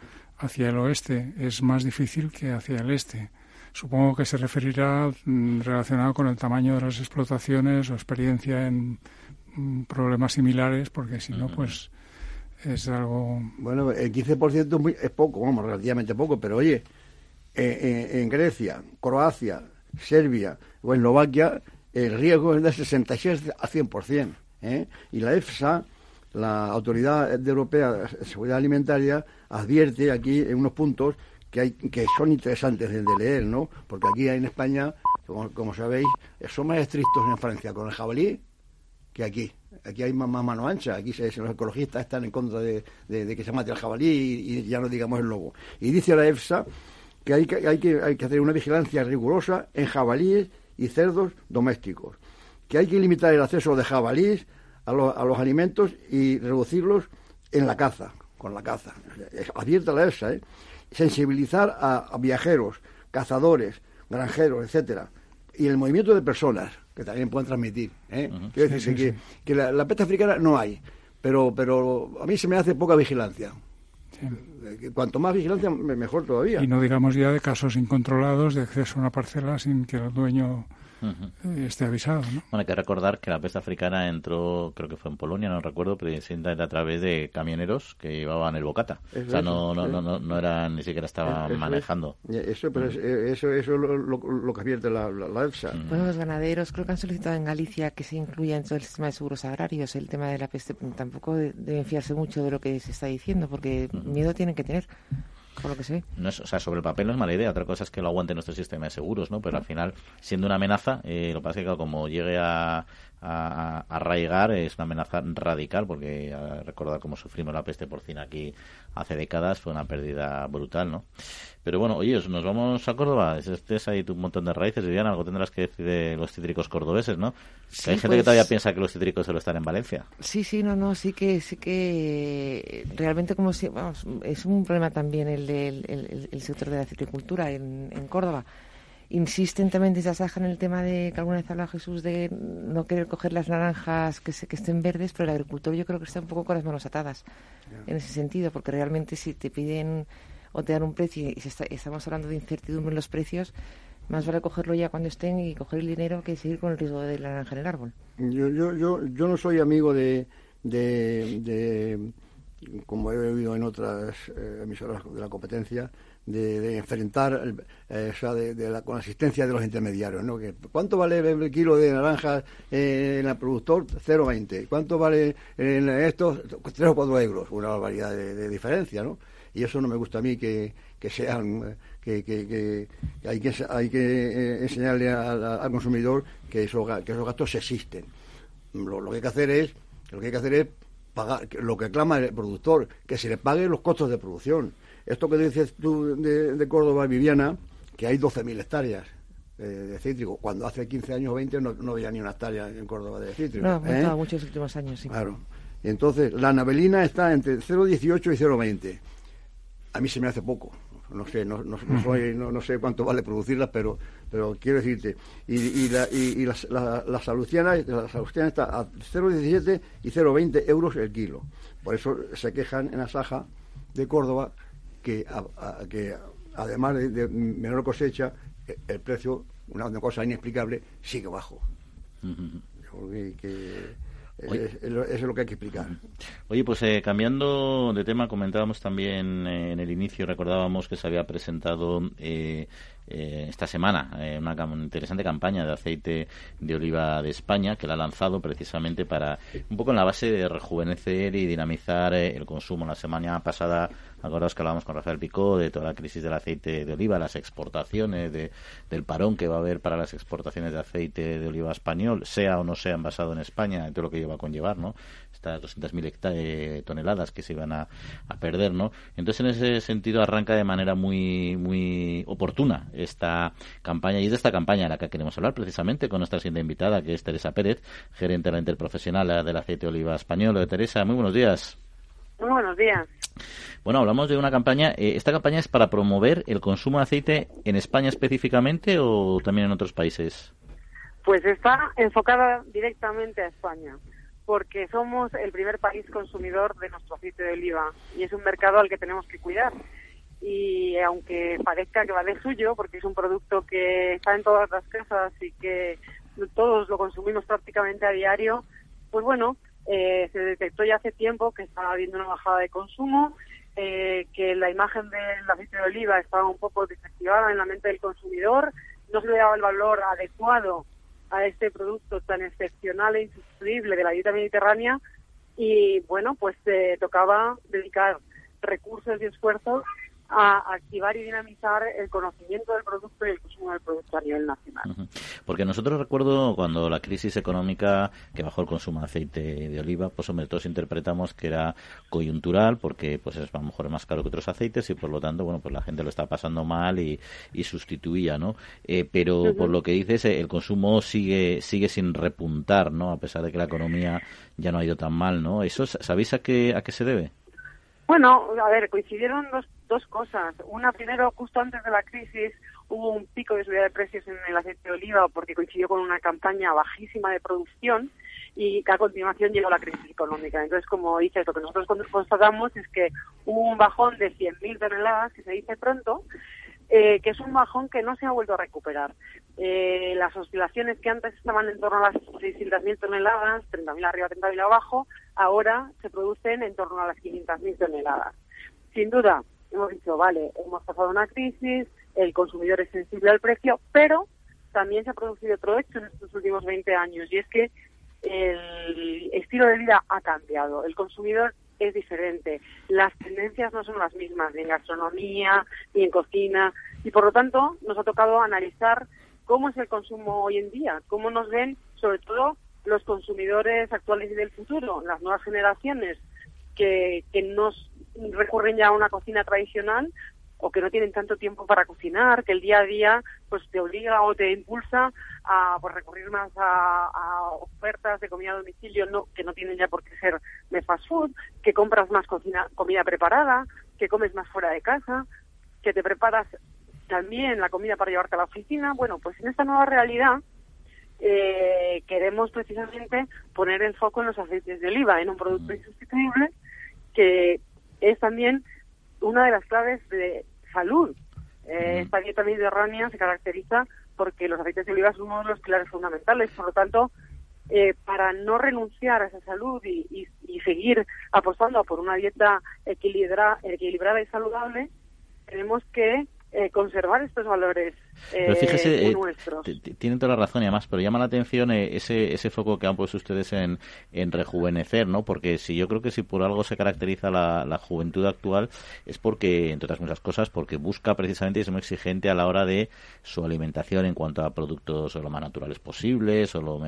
hacia el oeste es más difícil que hacia el este. Supongo que se referirá mm, relacionado con el tamaño de las explotaciones o experiencia en mm, problemas similares, porque si no, pues es algo Bueno, el 15% es, muy- es poco, vamos, relativamente poco, pero oye, eh, eh, en Grecia, Croacia, Serbia o Eslovaquia el riesgo es de 66 a 100%. ¿eh? Y la EFSA, la Autoridad Europea de Seguridad Alimentaria, advierte aquí en unos puntos que, hay, que son interesantes de, leer, ¿no? Porque aquí en España, como, sabéis, son más estrictos en Francia con el jabalí que aquí. Aquí hay más, mano ancha, aquí se, los ecologistas están en contra de, que se mate el jabalí y, ya no digamos el lobo. Y dice la EFSA que hay que, hay que, hay que hacer una vigilancia rigurosa en jabalíes y cerdos domésticos, que hay que limitar el acceso de jabalíes a, a los alimentos y reducirlos en la caza, con la caza. Abierta la EFSA, ¿eh? sensibilizar a, viajeros, cazadores, granjeros, etcétera, y el movimiento de personas que también pueden transmitir. ¿eh? Quiero decir que, la, peste africana no hay, pero, pero a mí se me hace poca vigilancia. Cuanto más vigilancia, mejor todavía. Y no digamos ya de casos incontrolados de acceso a una parcela sin que el dueño esté avisado. ¿no? Bueno, hay que recordar que la peste africana entró, creo que fue en Polonia, no recuerdo, pero a través de camioneros que llevaban el bocata. o sea, no, no, no, no, eran, ni siquiera estaban manejando. Eso, pero eso, eso es lo, que advierte la, la, EFSA. Bueno, los ganaderos creo que han solicitado en Galicia que se incluya en todo el sistema de seguros agrarios el tema de la peste. Tampoco deben fiarse mucho de lo que se está diciendo, porque miedo tienen que tener por lo que. No o sea, sobre el papel no es mala idea. Otra cosa es que lo aguante nuestro sistema de seguros, ¿no? Pero al final, siendo una amenaza, eh, lo que pasa es que como llegue a, a, arraigar es una amenaza radical, porque recordar cómo sufrimos la peste porcina aquí hace décadas fue una pérdida brutal, ¿no? Pero bueno, oye, nos vamos a Córdoba. Estés ahí un montón de raíces, Viviana, algo tendrás que decir de los cítricos cordobeses, ¿no? hay gente que pues todavía piensa que los cítricos solo están en Valencia. Sí, sí, no, no, sí que, sí que realmente como si, vamos, es un problema también el del el, sector de la citricultura en, en Córdoba insisten también desde Asaja en el tema de que alguna vez habla Jesús de no querer coger las naranjas que, se, que estén verdes, pero el agricultor yo creo que está un poco con las manos atadas en ese sentido, porque realmente si te piden o te dan un precio y estamos hablando de incertidumbre en los precios, más vale cogerlo ya cuando estén y coger el dinero que seguir con el riesgo de la naranja en el árbol. Yo, yo, yo, yo no soy amigo de, de, como he oído en otras eh, emisoras de la competencia, de, enfrentar eh, o sea, de, la, con la asistencia de los intermediarios. ¿no? Que, ¿Cuánto vale el kilo de naranjas en el productor? 0,20. ¿Cuánto vale en estos? 3 o 4 euros. Una barbaridad de, diferencia. ¿no? Y eso no me gusta a mí que, que sean. Que, que, hay que hay que eh, enseñarle al consumidor que esos, que esos gastos existen. Lo, lo que hay que hacer es lo que hay que hacer es pagar lo que clama el productor, que se le paguen los costos de producción esto que dices tú de, Córdoba, Viviana, que hay 12.000 hectáreas de cítrico, cuando hace 15 años o 20 no, había ni una hectárea en Córdoba de cítrico. No, ¿eh? muchos últimos años, sí. Claro. Entonces, la nabelina está entre 0,18 y 0,20. A mí se me hace poco. No sé, no, no, no, sé cuánto vale producirlas, pero, pero quiero decirte. Y, y, la, y, la, la, la, salustiana, la salustiana está a 0,17 y 0,20 euros el kilo. Por eso se quejan en la Saja de Córdoba que, que además de, menor cosecha, e, el precio, una, cosa inexplicable, sigue bajo. que, eso es lo que hay que explicar. Oye, pues eh, cambiando de tema, comentábamos también eh, en el inicio, recordábamos que se había presentado eh, eh, esta semana eh, una, interesante campaña de aceite de oliva de España que la ha lanzado precisamente para un poco en la base de rejuvenecer y dinamizar eh, el consumo. La semana pasada, acordaos que hablábamos con Rafael Picó de toda la crisis del aceite de oliva, las exportaciones, de, del parón que va a haber para las exportaciones de aceite de oliva español, sea o no sea envasado en España, todo lo que lleva a conllevar, ¿no? estas 200.000 eh, toneladas que se iban a, perder, ¿no? Entonces, en ese sentido, arranca de manera muy, muy oportuna esta campaña, y es de esta campaña a la que queremos hablar precisamente con nuestra siguiente invitada, que es Teresa Pérez, gerente de la interprofesional del aceite de oliva español. Teresa, muy buenos días. Muy buenos días. Bueno, hablamos de una campaña. Eh, ¿Esta campaña es para promover el consumo de aceite en España específicamente o también en otros países? Pues está enfocada directamente a España porque somos el primer país consumidor de nuestro aceite de oliva y es un mercado al que tenemos que cuidar. Y aunque parezca que va de suyo, porque es un producto que está en todas las casas y que todos lo consumimos prácticamente a diario, pues bueno, eh, se detectó ya hace tiempo que estaba habiendo una bajada de consumo, eh, que la imagen del aceite de oliva estaba un poco desactivada en la mente del consumidor, no se le daba el valor adecuado a este producto tan excepcional e insustituible de la dieta mediterránea y bueno, pues eh, tocaba dedicar recursos y esfuerzos a activar y dinamizar el conocimiento del producto y el consumo del producto a nivel nacional. Porque nosotros recuerdo cuando la crisis económica que bajó el consumo de aceite de oliva, pues hombre, todos interpretamos que era coyuntural porque pues es a lo mejor más caro que otros aceites y por lo tanto, bueno, pues la gente lo está pasando mal y, sustituía, ¿no? Eh, pero por lo que dices, el consumo sigue sigue sin repuntar, ¿no? A pesar de que la economía ya no ha ido tan mal, ¿no? ¿Eso sabéis a qué, a qué se debe? Bueno, a ver, coincidieron dos, dos cosas. Una, primero, justo antes de la crisis, hubo un pico de subida de precios en el aceite de oliva porque coincidió con una campaña bajísima de producción y a continuación llegó la crisis económica. Entonces, como dices, lo que nosotros constatamos es que hubo un bajón de 100.000 toneladas, que se dice pronto, eh, que es un bajón que no se ha vuelto a recuperar. Eh, las oscilaciones que antes estaban en torno a las 600.000 toneladas, 30.000 arriba, 30.000 abajo, ahora se producen en torno a las 500.000 toneladas. Sin duda, hemos dicho, vale, hemos pasado una crisis, el consumidor es sensible al precio, pero también se ha producido otro hecho en estos últimos 20 años y es que el estilo de vida ha cambiado. El consumidor es diferente. Las tendencias no son las mismas ni en gastronomía, ni en cocina, y por lo tanto nos ha tocado analizar cómo es el consumo hoy en día, cómo nos ven sobre todo los consumidores actuales y del futuro, las nuevas generaciones que, que nos recurren ya a una cocina tradicional o que no tienen tanto tiempo para cocinar, que el día a día pues te obliga o te impulsa a pues, recurrir más a, ofertas de comida a domicilio no, que no tienen ya por qué ser de fast food, que compras más cocina, comida preparada, que comes más fuera de casa, que te preparas también la comida para llevarte a la oficina. Bueno, pues en esta nueva realidad eh, queremos precisamente poner el foco en los aceites de oliva, en un producto insustituible que es también una de las claves de, salud. Eh, esta dieta mediterránea se caracteriza porque los aceites de oliva son uno de los pilares fundamentales. Por lo tanto, eh, para no renunciar a esa salud y, seguir apostando por una dieta equilibrada y saludable, tenemos que eh, conservar estos valores pero fíjese, eh, tienen toda la razón y además, pero llama la atención eh, ese, ese foco que han puesto ustedes en, en rejuvenecer, ¿no? Porque si yo creo que si por algo se caracteriza la, la juventud actual es porque, entre otras muchas cosas, porque busca precisamente y es muy exigente a la hora de su alimentación en cuanto a productos lo más naturales posibles, o, lo,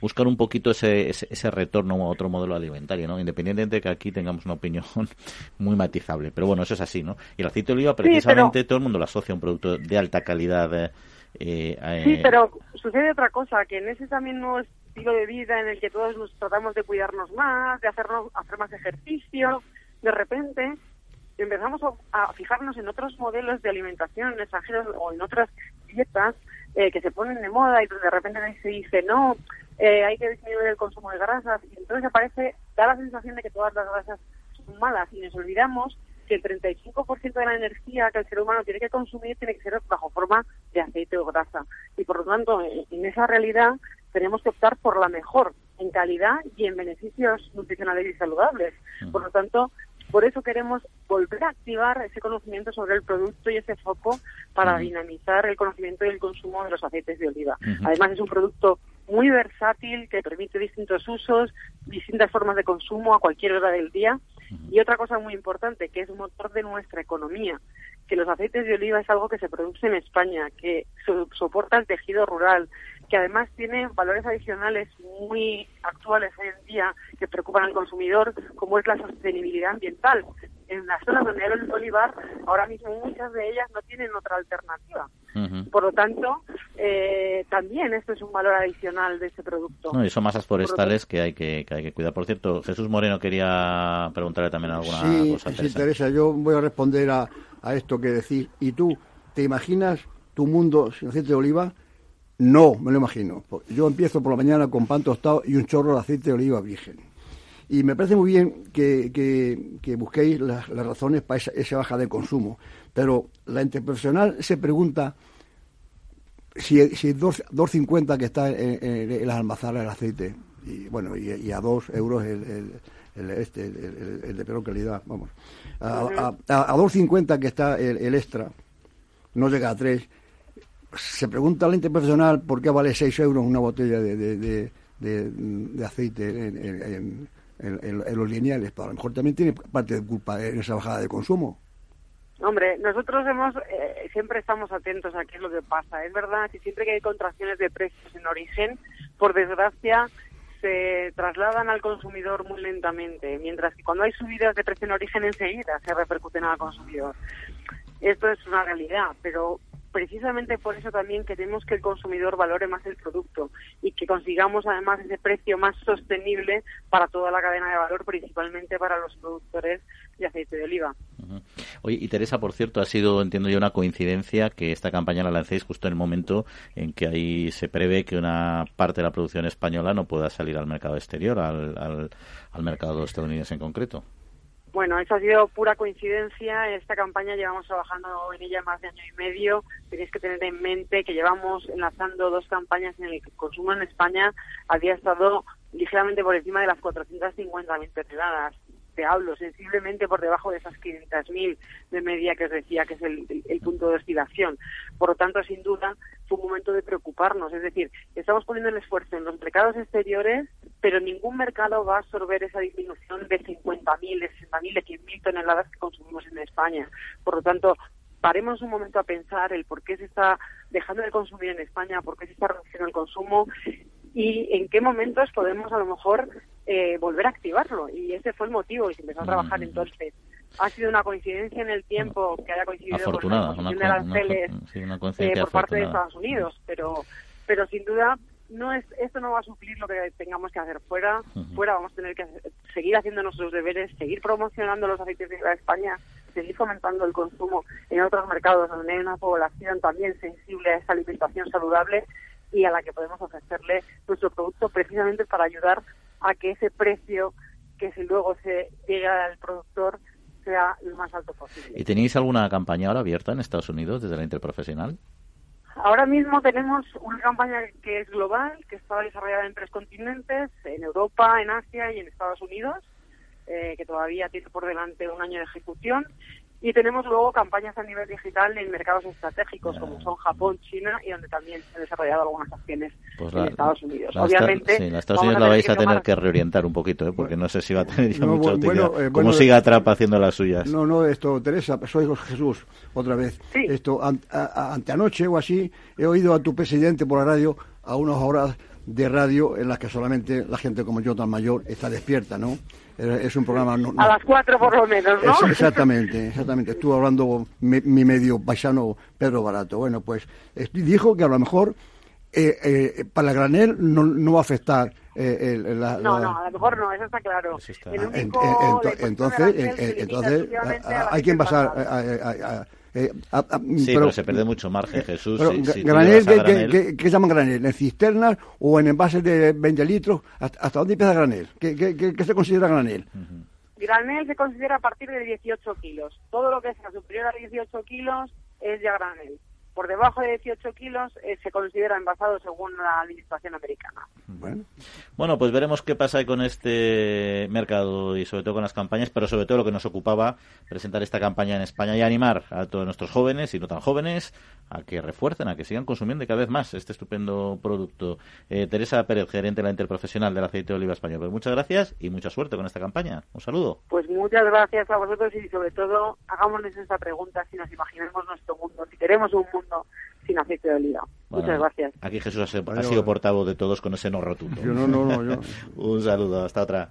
buscar un poquito ese, ese, retorno a otro modelo alimentario, ¿no? Independientemente de que aquí tengamos una opinión muy matizable. Pero bueno, eso es así, ¿no? Y el aceite de oliva, precisamente, todo el mundo lo asocia a un producto de alta calidad eh, eh, sí, pero sucede otra cosa, que en ese también nuevo estilo de vida en el que todos nos tratamos de cuidarnos más, de hacernos, hacer más ejercicio, de repente empezamos a, fijarnos en otros modelos de alimentación extranjeros o en otras dietas eh, que se ponen de moda y de repente se dice, no, hay que disminuir el consumo de grasas y entonces aparece, da la sensación de que todas las grasas son malas y nos olvidamos que el 35% de la energía que el ser humano tiene que consumir tiene que ser bajo forma de aceite o grasa. Y por lo tanto, en esa realidad tenemos que optar por la mejor en calidad y en beneficios nutricionales y saludables. Por lo tanto, por eso queremos volver a activar ese conocimiento sobre el producto y ese foco para dinamizar el conocimiento y el consumo de los aceites de oliva. Además, es un producto muy versátil que permite distintos usos, distintas formas de consumo a cualquier hora del día y otra cosa muy importante, que es motor de nuestra economía, que los aceites de oliva es algo que se produce en España, que soporta el tejido rural, que además tiene valores adicionales muy actuales hoy en día que preocupan al consumidor, como es la sostenibilidad ambiental. En las zonas donde hay el olivar, ahora mismo muchas de ellas no tienen otra alternativa. Por lo tanto, eh, también esto es un valor adicional de ese producto. No, y son masas forestales que hay que, hay que cuidar. Por cierto, Jesús Moreno quería preguntarle también alguna cosa. Sí, Teresa, yo voy a responder a, a esto que decís. ¿Y tú te imaginas tu mundo sin aceite de oliva? No, me lo imagino. Yo empiezo por la mañana con pan tostado y un chorro de aceite de oliva virgen. Y me parece muy bien que, que, busquéis las, razones para esa, baja de consumo. Pero la interprofesional se pregunta si, si 2,50 que está en, las almazaras el aceite, y bueno, y, a 2 euros el, el, este, el, de peor calidad, vamos. A, a, a 2,50 que está el, extra, no llega a 3 se pregunta al ente profesional por qué vale 6 euros una botella de, de, de, aceite en, los lineales. Pero a lo mejor también tiene parte de culpa en esa bajada de consumo. Hombre, nosotros hemos eh, siempre estamos atentos a qué es lo que pasa. Es verdad que siempre que hay contracciones de precios en origen, por desgracia, se trasladan al consumidor muy lentamente, mientras que cuando hay subidas de precio en origen enseguida se repercuten al consumidor. Esto es una realidad, pero precisamente por eso también queremos que el consumidor valore más el producto y que consigamos además ese precio más sostenible para toda la cadena de valor, principalmente para los productores de aceite de oliva. Oye, y Teresa, por cierto, ha sido, entiendo yo, una coincidencia que esta campaña la lancéis justo en el momento en que ahí se prevé que una parte de la producción española no pueda salir al mercado exterior, al, al mercado estadounidense en concreto. Bueno, eso ha sido pura coincidencia. Esta campaña llevamos trabajando en ella más de año y medio. Tenéis que tener en mente que llevamos enlazando dos campañas en el que consumo en España había estado ligeramente por encima de las 450.000 toneladas te hablo, sensiblemente por debajo de esas 500.000 de media que os decía que es el, punto de oscilación. Por lo tanto, sin duda, fue un momento de preocuparnos. Es decir, estamos poniendo el esfuerzo en los mercados exteriores, pero ningún mercado va a absorber esa disminución de 50.000, de 60.000, de 100.000 toneladas que consumimos en España. Por lo tanto, paremos un momento a pensar el por qué se está dejando de consumir en España, por qué se está reduciendo el consumo y en qué momentos podemos a lo mejor eh, volver a activarlo. Y ese fue el motivo y se empezó a trabajar entonces. Ha sido una coincidencia en el tiempo que haya coincidido con la de aranceles eh, por parte de Estados Unidos, pero, pero sin duda no es esto no va a suplir lo que tengamos que hacer fuera. Fuera vamos a tener que seguir haciendo nuestros deberes, seguir promocionando los aceites de España, seguir fomentando el consumo en otros mercados donde hay una población también sensible a esa alimentación saludable y a la que podemos ofrecerle nuestro producto precisamente para ayudar a que ese precio que si luego se llega al productor sea lo más alto posible. ¿Y tenéis alguna campaña ahora abierta en Estados Unidos desde la interprofesional? Ahora mismo tenemos una campaña que es global, que está desarrollada en tres continentes, en Europa, en Asia y en Estados Unidos, eh, que todavía tiene por delante un año de ejecución. Y tenemos luego campañas a nivel digital en mercados estratégicos como son Japón, China y donde también se han desarrollado algunas acciones pues en Estados Unidos. Obviamente, sí, la Estados Unidos la vais a tener que reorientar un poquito, ¿eh? porque no sé si va a tener ya mucha utilidad. Eh, como siga Trump haciendo las suyas. No, no, esto, Teresa, soy Jesús, otra vez. Esto, ante anoche o así, he oído a tu presidente por la radio a unas horas de radio en las que solamente la gente como yo tan mayor está despierta, ¿no? Es un programa... a las cuatro por lo menos, ¿no? exactamente, exactamente. Estuvo hablando mi, medio paisano Pedro Barato. Bueno, pues dijo que a lo mejor eh, eh, para la granel no, no va a afectar eh, la, no, no, a lo mejor no, eso está claro. entonces, entonces hay que pasar a, eh, sí, pero, se pierde mucho margen, Jesús. granel, ¿qué, ¿qué, llaman granel? ¿En cisternas o en envases de 20 litros? ¿Hasta, dónde empieza granel? ¿Qué, qué, se considera granel? Granel se considera a partir de 18 kilos. Todo lo que sea superior a 18 kilos es ya granel por debajo de 18 kilos eh, se considera envasado según la administración americana. Bueno. pues veremos qué pasa con este mercado y sobre todo con las campañas, pero sobre todo lo que nos ocupaba presentar esta campaña en España y animar a todos nuestros jóvenes y no tan jóvenes a que refuercen, a que sigan consumiendo cada vez más este estupendo producto. Eh, Teresa Pérez, gerente de la Interprofesional del Aceite de Oliva Español. Pues muchas gracias y mucha suerte con esta campaña. Un saludo. Pues muchas gracias a vosotros y sobre todo hagámonos esta pregunta si nos imaginemos nuestro mundo, si queremos un mundo sin aceite de oliva. Muchas gracias. Aquí Jesús ha, sido portavoz de todos con ese no rotundo. no, no, no, Un saludo, hasta otra.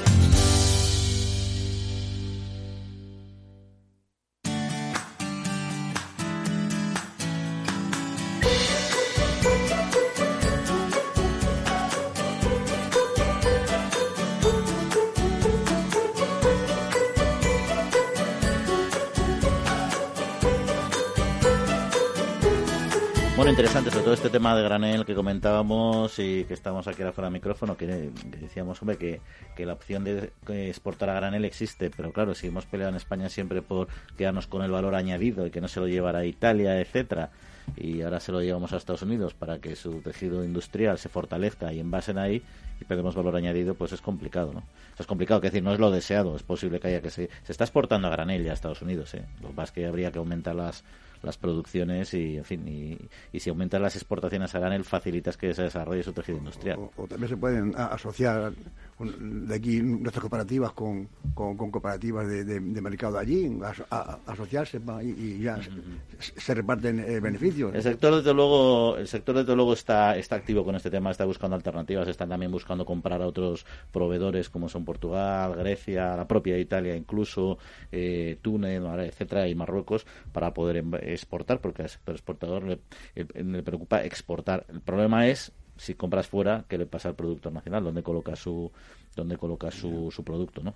Interesante, sobre todo este tema de granel que comentábamos y que estamos aquí afuera del micrófono, que, decíamos, hombre, que, que, la opción de exportar a granel existe, pero claro, si hemos peleado en España siempre por quedarnos con el valor añadido y que no se lo llevara a Italia, etcétera, y ahora se lo llevamos a Estados Unidos para que su tejido industrial se fortalezca y envasen ahí y perdemos valor añadido, pues es complicado, ¿no? es complicado, que decir, no es lo deseado, es posible que haya que se, se está exportando a granel ya a Estados Unidos, ¿eh? Lo es que habría que aumentar las las producciones y, en fin, y, si aumentan las exportaciones a granel, facilitas que se desarrolle su tejido industrial. O, también se pueden asociar de aquí nuestras cooperativas con, con, cooperativas de, mercado allí, asociarse y, ya se, reparten eh, beneficios. El sector, desde luego, el sector desde luego está, está activo con este tema, está buscando alternativas, están también buscando comprar a otros proveedores como son Portugal, Grecia, la propia Italia incluso, eh, Túnez, etcétera, y Marruecos para poder exportar, porque al sector exportador le, le, preocupa exportar. El problema es si compras fuera, ¿qué le pasa al producto nacional? ¿Dónde coloca su, dónde coloca su, su producto, no?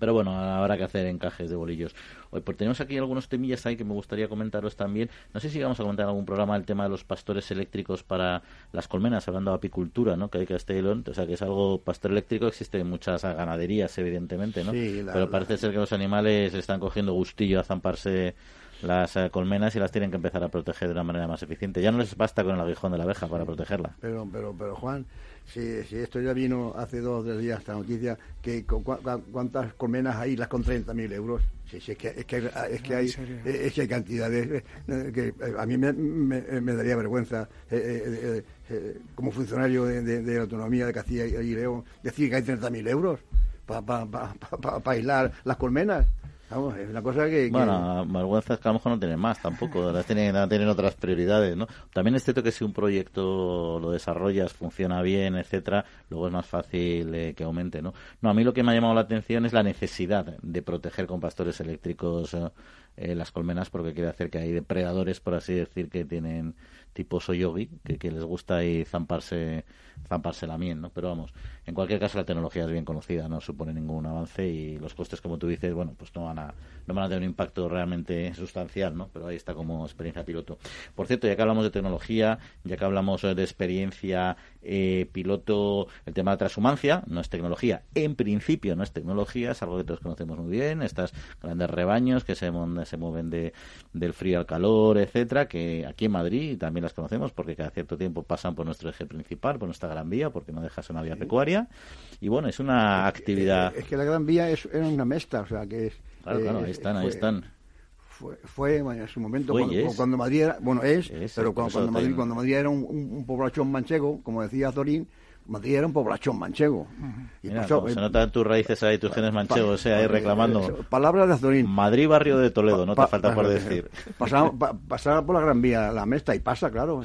Pero bueno, habrá que hacer encajes de bolillos. Hoy, pues tenemos aquí algunos temillas ahí que me gustaría comentaros también. No sé si vamos a comentar en algún programa el tema de los pastores eléctricos para las colmenas, hablando de apicultura, ¿no? Que hay Castellón, o sea que es algo pastor eléctrico, existe en muchas ganaderías, evidentemente, ¿no? Pero parece ser que los animales están cogiendo gustillo a zamparse las eh, colmenas y las tienen que empezar a proteger de una manera más eficiente. Ya no les basta con el aguijón de la abeja para protegerla. Pero, pero, pero Juan, si, si esto ya vino hace dos o tres días esta noticia, que ¿cuántas colmenas hay las con 30.000 euros? Sí, sí, es que, es que, es que, hay, es que hay cantidades eh, que eh, a mí me, me, daría vergüenza como funcionario de, de, autonomía de Castilla y León decir que hay 30.000 euros para pa, aislar las colmenas. Vamos, es cosa que, Bueno, que a lo mejor no tienen más tampoco, las tienen, tienen otras prioridades, ¿no? También es cierto que si un proyecto lo desarrollas, funciona bien, etcétera, luego es más fácil eh, que aumente, ¿no? No, a mí lo que me ha llamado la atención es la necesidad de proteger con pastores eléctricos eh, eh, las colmenas porque quiere hacer que hay depredadores, por así decir, que tienen tipo soyogi, que, que les gusta ahí zamparse, zamparse la miel, ¿no? Pero vamos, en cualquier caso la tecnología es bien conocida, no supone ningún avance y los costes, como tú dices, bueno, pues no van a, no van a tener un impacto realmente sustancial, ¿no? Pero ahí está como experiencia piloto. Por cierto, ya que hablamos de tecnología, ya que hablamos de experiencia eh, piloto, el tema de la transhumancia, no es tecnología, en principio no es tecnología, es algo que todos conocemos muy bien, estas grandes rebaños que se, se mueven de, del frío al calor, etcétera, que aquí en Madrid también las conocemos porque cada cierto tiempo pasan por nuestro eje principal, por nuestra Gran Vía, porque no deja ser una vía pecuaria. Y bueno, es una actividad. Es que la Gran Vía es, una mesta, o sea que es. Claro, claro, ahí están, ahí están. Fue, fue en su momento cuando, Madrid era, bueno es, pero cuando, Madrid, cuando Madrid era un, un, población manchego, como decía Zorín, Madrid era un poblachón manchego. y se notan tus raíces ahí, tus genes manchegos, o sea, ahí reclamando. Palabras de Azorín. Madrid, barrio de Toledo, no te falta por decir. Pasaba, por la Gran Vía, la Mesta, y pasa, claro.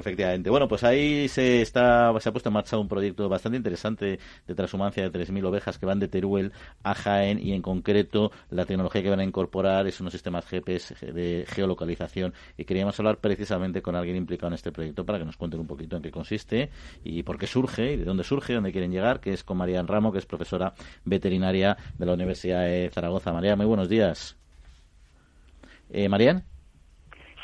Efectivamente. Bueno, pues ahí se está se ha puesto en marcha un proyecto bastante interesante de transhumancia de 3.000 ovejas que van de Teruel a Jaén y en concreto la tecnología que van a incorporar es unos sistemas GPS de geolocalización y queríamos hablar precisamente con alguien implicado en este proyecto para que nos cuenten un poquito en qué consiste y por qué surge y de dónde surge, dónde quieren llegar, que es con María Ramo, que es profesora veterinaria de la Universidad de Zaragoza. María, muy buenos días. Eh, ¿Marian?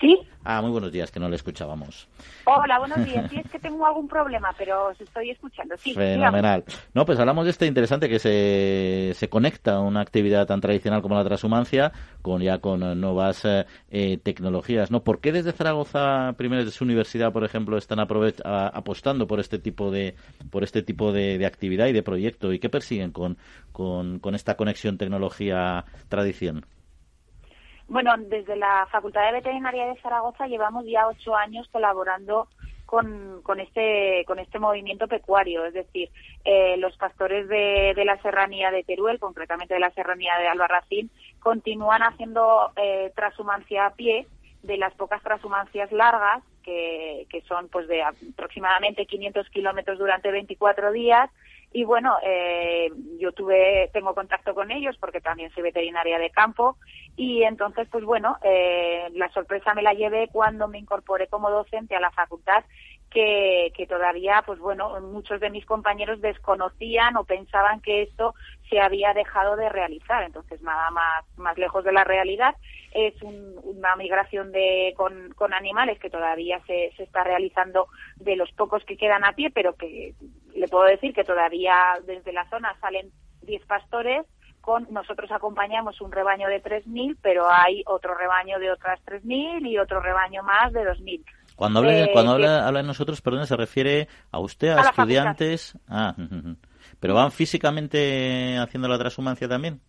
Sí. Ah, muy buenos días, que no le escuchábamos. Hola, buenos días. Sí, es que tengo algún problema, pero os estoy escuchando. Sí, Fenomenal. No, pues hablamos de este interesante que se, se conecta una actividad tan tradicional como la transhumancia con ya con nuevas eh, tecnologías. ¿no? ¿Por qué desde Zaragoza, primero desde su universidad, por ejemplo, están apostando por este tipo de por este tipo de, de, actividad y de proyecto? ¿Y qué persiguen con, con, con esta conexión tecnología-tradición? Bueno, desde la Facultad de Veterinaria de Zaragoza llevamos ya ocho años colaborando con, con, este, con este movimiento pecuario, es decir, eh, los pastores de, de, la serranía de Teruel, concretamente de la serranía de Albarracín, continúan haciendo eh, transhumancia a pie de las pocas transhumancias largas, que, que son pues de aproximadamente 500 kilómetros durante 24 días, y bueno, eh, yo tuve, tengo contacto con ellos porque también soy veterinaria de campo y entonces, pues bueno, eh, la sorpresa me la llevé cuando me incorporé como docente a la facultad que, que todavía, pues bueno, muchos de mis compañeros desconocían o pensaban que esto se había dejado de realizar. Entonces, nada más, más lejos de la realidad. Es una migración de, con, con animales que todavía se, se está realizando de los pocos que quedan a pie, pero que le puedo decir que todavía desde la zona salen 10 pastores. Con, nosotros acompañamos un rebaño de 3.000, pero hay otro rebaño de otras 3.000 y otro rebaño más de 2.000. Cuando habla, Eh, cuando que- habla, habla de nosotros, perdón, se refiere a usted, a, estudiantes. Ah, pero van físicamente haciendo la transhumancia también.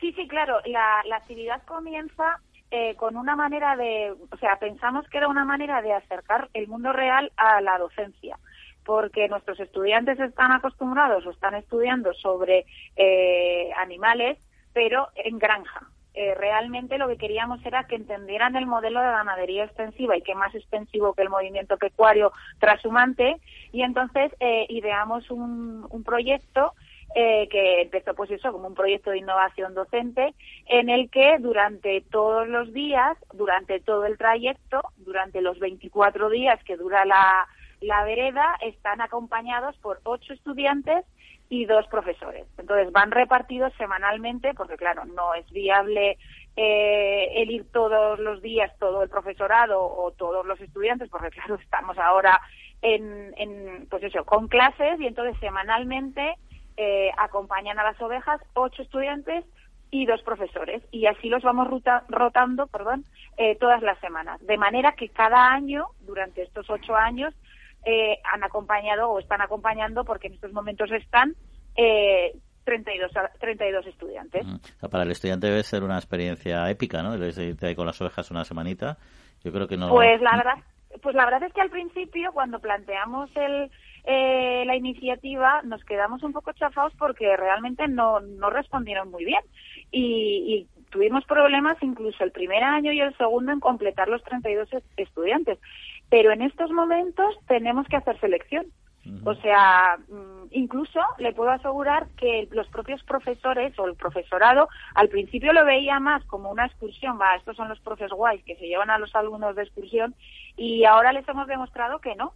Sí, sí, claro. La, la actividad comienza eh, con una manera de, o sea, pensamos que era una manera de acercar el mundo real a la docencia, porque nuestros estudiantes están acostumbrados o están estudiando sobre eh, animales, pero en granja. Eh, realmente lo que queríamos era que entendieran el modelo de ganadería extensiva y que más extensivo que el movimiento pecuario transhumante y entonces eh, ideamos un, un proyecto eh, que empezó pues eso como un proyecto de innovación docente en el que durante todos los días, durante todo el trayecto, durante los 24 días que dura la, la vereda, están acompañados por ocho estudiantes y dos profesores. Entonces van repartidos semanalmente porque claro, no es viable eh, el ir todos los días todo el profesorado o todos los estudiantes porque claro, estamos ahora en, en pues eso, con clases y entonces semanalmente eh, acompañan a las ovejas ocho estudiantes y dos profesores y así los vamos ruta- rotando perdón eh, todas las semanas de manera que cada año durante estos ocho años eh, han acompañado o están acompañando porque en estos momentos están eh, 32, a- 32 estudiantes O sea, para el estudiante debe ser una experiencia épica, ¿no? El irte ahí con las ovejas una semanita. Yo creo que no. Pues la verdad, pues la verdad es que al principio cuando planteamos el, eh, la iniciativa nos quedamos un poco chafados porque realmente no, no respondieron muy bien y, y tuvimos problemas incluso el primer año y el segundo en completar los 32 es- estudiantes. Pero en estos momentos tenemos que hacer selección. O sea, mm, incluso le puedo asegurar que los propios profesores o el profesorado al principio lo veía más como una excursión, va, estos son los profes guays que se llevan a los alumnos de excursión y ahora les hemos demostrado que no,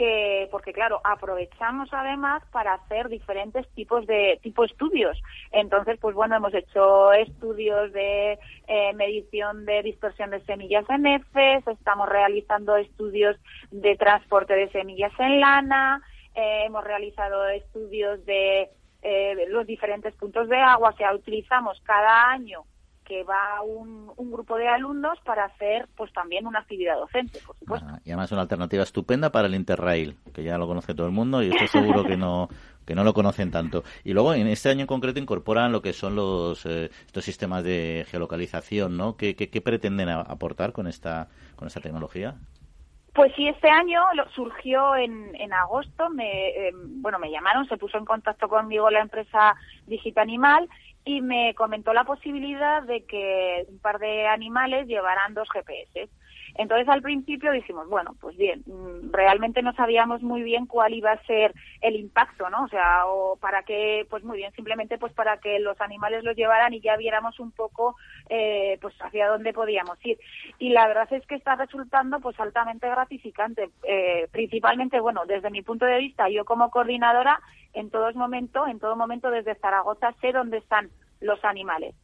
que porque claro, aprovechamos además para hacer diferentes tipos de tipo estudios. Entonces, pues bueno, hemos hecho estudios de eh, medición de dispersión de semillas en heces, estamos realizando estudios de transporte de semillas en lana, eh, hemos realizado estudios de eh, los diferentes puntos de agua, sea, utilizamos cada año que va un, un grupo de alumnos para hacer pues también una actividad docente, por supuesto. Ah, y además es una alternativa estupenda para el Interrail, que ya lo conoce todo el mundo y estoy seguro que no que no lo conocen tanto. Y luego en este año en concreto incorporan lo que son los eh, estos sistemas de geolocalización, ¿no? ¿Qué, qué, qué pretenden a- aportar con esta con esta tecnología? Pues sí, este año lo- surgió en, en agosto, me, eh, bueno, me llamaron, se puso en contacto conmigo la empresa Digitanimal y me comentó la posibilidad de que un par de animales llevaran dos GPS. Entonces al principio dijimos, bueno, pues bien, mm, realmente no sabíamos muy bien cuál iba a ser el impacto, ¿no? O sea, o para qué, pues muy bien, simplemente pues para que los animales los llevaran y ya viéramos un poco eh, pues hacia dónde podíamos ir. Y la verdad es que está resultando pues altamente gratificante, eh, principalmente, bueno, desde mi punto de vista, yo como coordinadora, en todo momento, en todo momento desde Zaragoza sé dónde están los animales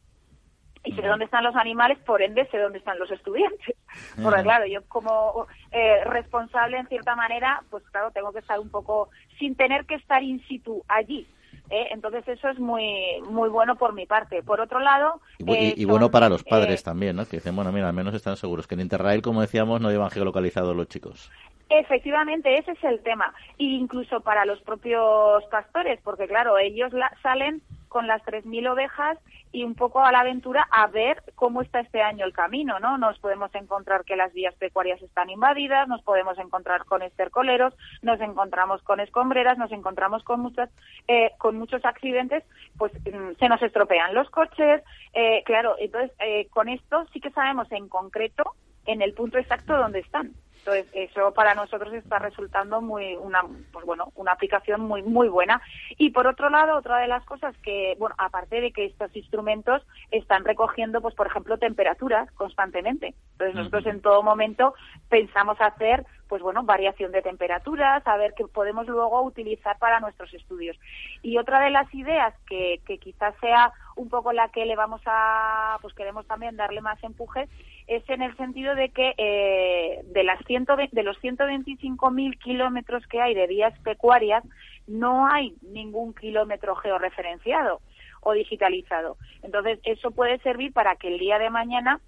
y sé dónde están los animales, por ende sé dónde están los estudiantes. Porque claro, yo como eh, responsable en cierta manera, pues claro, tengo que estar un poco sin tener que estar in situ allí. ¿eh? Entonces eso es muy muy bueno por mi parte. Por otro lado, Y, eh, y son, bueno para los padres eh, también, ¿no? Que dicen, bueno, mira, al menos están seguros que en Interrail, como decíamos, no llevan geolocalizados los chicos. Efectivamente, ese es el tema. E incluso para los propios pastores, porque claro, ellos la- salen con las 3.000 ovejas y un poco a la aventura a ver cómo está este año el camino, ¿no? Nos podemos encontrar que las vías pecuarias están invadidas, nos podemos encontrar con estercoleros, nos encontramos con escombreras, nos encontramos con muchas, eh, con muchos accidentes, pues mm, se nos estropean los coches, eh, claro, entonces eh, con esto sí que sabemos en concreto en el punto exacto donde están. Entonces, eso para nosotros está resultando muy una pues bueno, una aplicación muy muy buena. Y por otro lado, otra de las cosas que, bueno, aparte de que estos instrumentos están recogiendo pues por ejemplo temperaturas constantemente. Entonces, nosotros en todo momento pensamos hacer pues bueno, variación de temperaturas, a ver qué podemos luego utilizar para nuestros estudios. Y otra de las ideas que, que quizás sea un poco la que le vamos a, pues queremos también darle más empuje, es en el sentido de que eh, de, las de los 125.000 kilómetros que hay de vías pecuarias, no hay ningún kilómetro georreferenciado o digitalizado. Entonces, eso puede servir para que el día de mañana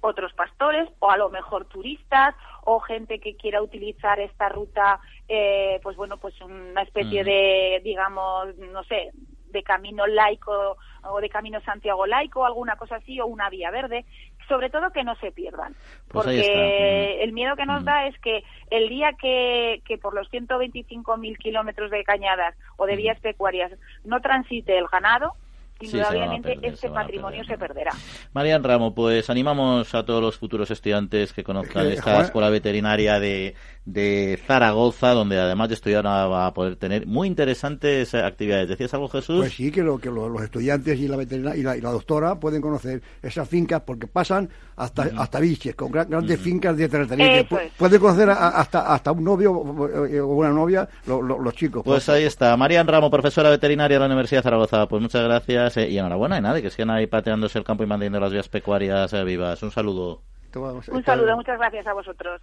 otros pastores o a lo mejor turistas o gente que quiera utilizar esta ruta, eh, pues bueno, pues una especie de, digamos, no sé, de camino laico o de camino Santiago laico, alguna cosa así, o una vía verde, sobre todo que no se pierdan. Pues porque el miedo que nos da es que el día que, que por los 125.000 kilómetros de cañadas o de vías pecuarias no transite el ganado, indudablemente este patrimonio se perderá. Marian Ramo, pues animamos a todos los futuros estudiantes que conozcan esta escuela veterinaria de, de Zaragoza, donde además de estudiar va a poder tener muy interesantes actividades. ¿Decías algo, Jesús? Pues sí, que, lo, que los estudiantes y la veterinaria y la, doctora pueden conocer esas fincas porque pasan hasta, hasta biches, con grandes fincas de terratería. Pueden conocer hasta, hasta un novio o una novia los chicos. Pues ahí está. Marian Ramo, profesora veterinaria de la Universidad de Zaragoza. Pues muchas gracias eh, y enhorabuena y nada, que sigan ahí pateándose el campo y manteniendo las vías pecuarias eh, vivas. Un saludo. Un saludo, muchas gracias a vosotros.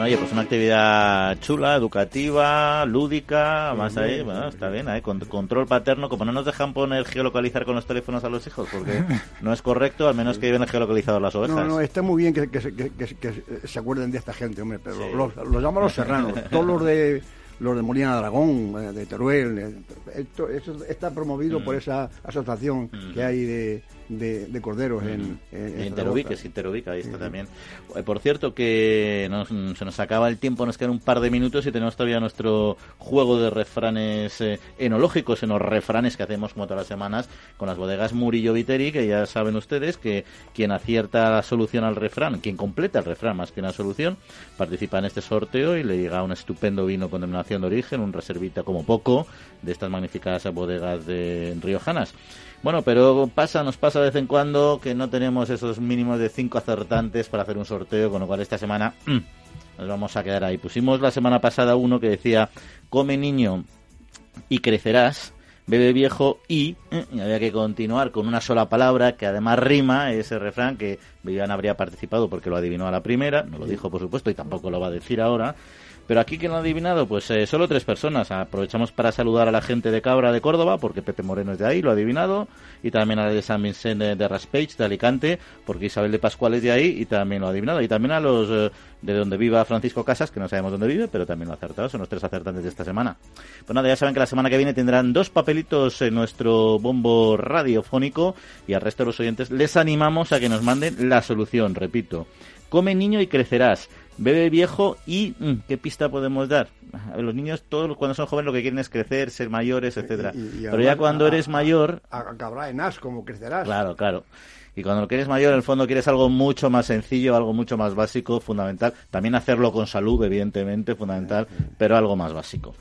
Bueno, oye, pues una actividad chula, educativa, lúdica, más ahí, bueno, está bien, ¿eh? control paterno, como no nos dejan poner geolocalizar con los teléfonos a los hijos, porque no es correcto, al menos que lleven geolocalizados las ovejas. No, no, está muy bien que, que, se acuerden de esta gente, hombre, pero los, los, llaman los serranos, todos los de los de Molina de Aragón, eh, de Teruel, esto, está promovido por mm. esa asociación que hay de de, corderos en, en, en Terubique, sí, ahí está también. Eh, por cierto, que se nos acaba el tiempo, nos quedan un par de minutos y tenemos todavía nuestro juego de refranes eh, enológicos, en los refranes que hacemos como todas las semanas con las bodegas Murillo Viteri, que ya saben ustedes que quien acierta la solución al refrán, quien completa el refrán más que una solución, participa en este sorteo y le llega un estupendo vino con denominación de origen, un reservita como poco de estas magníficas bodegas de riojanas. Bueno, pero pasa, nos pasa de vez en cuando que no tenemos esos mínimos de cinco acertantes para hacer un sorteo, con lo cual esta semana mm, nos vamos a quedar ahí. Pusimos la semana pasada uno que decía, come niño y crecerás, bebe viejo y, mm, y había que continuar con una sola palabra que además rima ese refrán que Vivian habría participado porque lo adivinó a la primera, no lo dijo por supuesto y tampoco lo va a decir ahora. Pero aquí, ¿quién lo ha adivinado? Pues eh, solo tres personas. Aprovechamos para saludar a la gente de Cabra de Córdoba, porque Pepe Moreno es de ahí, lo ha adivinado. Y también a la de San Vicente de, de Raspage, de Alicante, porque Isabel de Pascual es de ahí y también lo ha adivinado. Y también a los eh, de donde viva Francisco Casas, que no sabemos dónde vive, pero también lo ha acertado. Son los tres acertantes de esta semana. Pues nada, ya saben que la semana que viene tendrán dos papelitos en nuestro bombo radiofónico y al resto de los oyentes les animamos a que nos manden la solución, repito. Come niño y crecerás bebe viejo y mm, ¿qué pista podemos dar? los niños todos cuando son jóvenes lo que quieren es crecer, ser mayores, etcétera. Pero ya cuando eres mayor acabará en as como crecerás. Claro, claro. Y cuando eres mayor, en el fondo quieres algo mucho más sencillo, algo mucho más básico, fundamental. También hacerlo con salud, evidentemente, fundamental, pero algo más básico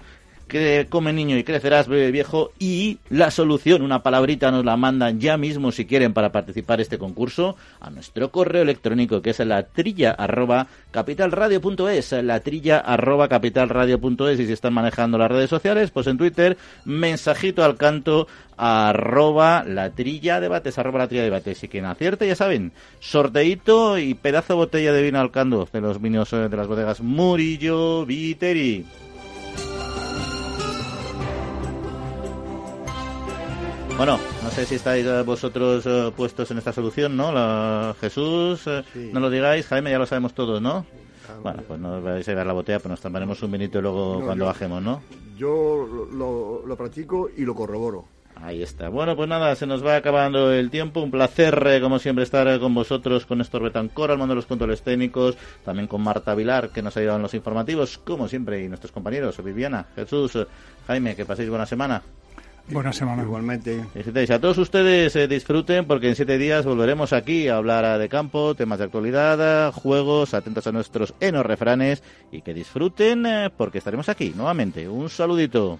que come niño y crecerás bebé viejo y la solución, una palabrita nos la mandan ya mismo si quieren para participar este concurso a nuestro correo electrónico que es la trilla arroba capitalradio.es, la trilla arroba capitalradio.es y si están manejando las redes sociales, pues en Twitter, mensajito al canto arroba la trilla debates, arroba la trilla debates. Y quien acierte, ya saben, sorteito y pedazo botella de vino al canto de los vinos eh, de las bodegas Murillo Viteri. Bueno, no sé si estáis eh, vosotros eh, puestos en esta solución, ¿no? La- Jesús, eh, no lo digáis, Jaime, ya lo sabemos todos, ¿no? Bueno, pues no os vais a llevar la botella, pues nos tomaremos un vinito luego No, cuando yo- bajemos, ¿no? Yo lo, lo- lo practico y lo corroboro. Ahí está. Bueno, pues nada, se nos va acabando el tiempo. Un placer, eh, como siempre, estar eh, con vosotros, con Néstor Betancor, al mando de los controles técnicos, también con Marta Vilar, que nos ha ayudado en los informativos, como siempre, y nuestros compañeros, Viviana, Jesús, eh, Jaime, que paséis buena semana. Buena semana. Igualmente. Disfrutéis. A todos ustedes eh, disfruten porque en siete días volveremos aquí a hablar eh, de campo, temas de actualidad, eh, juegos, atentos a nuestros enos refranes y que disfruten eh, porque estaremos aquí nuevamente. Un saludito.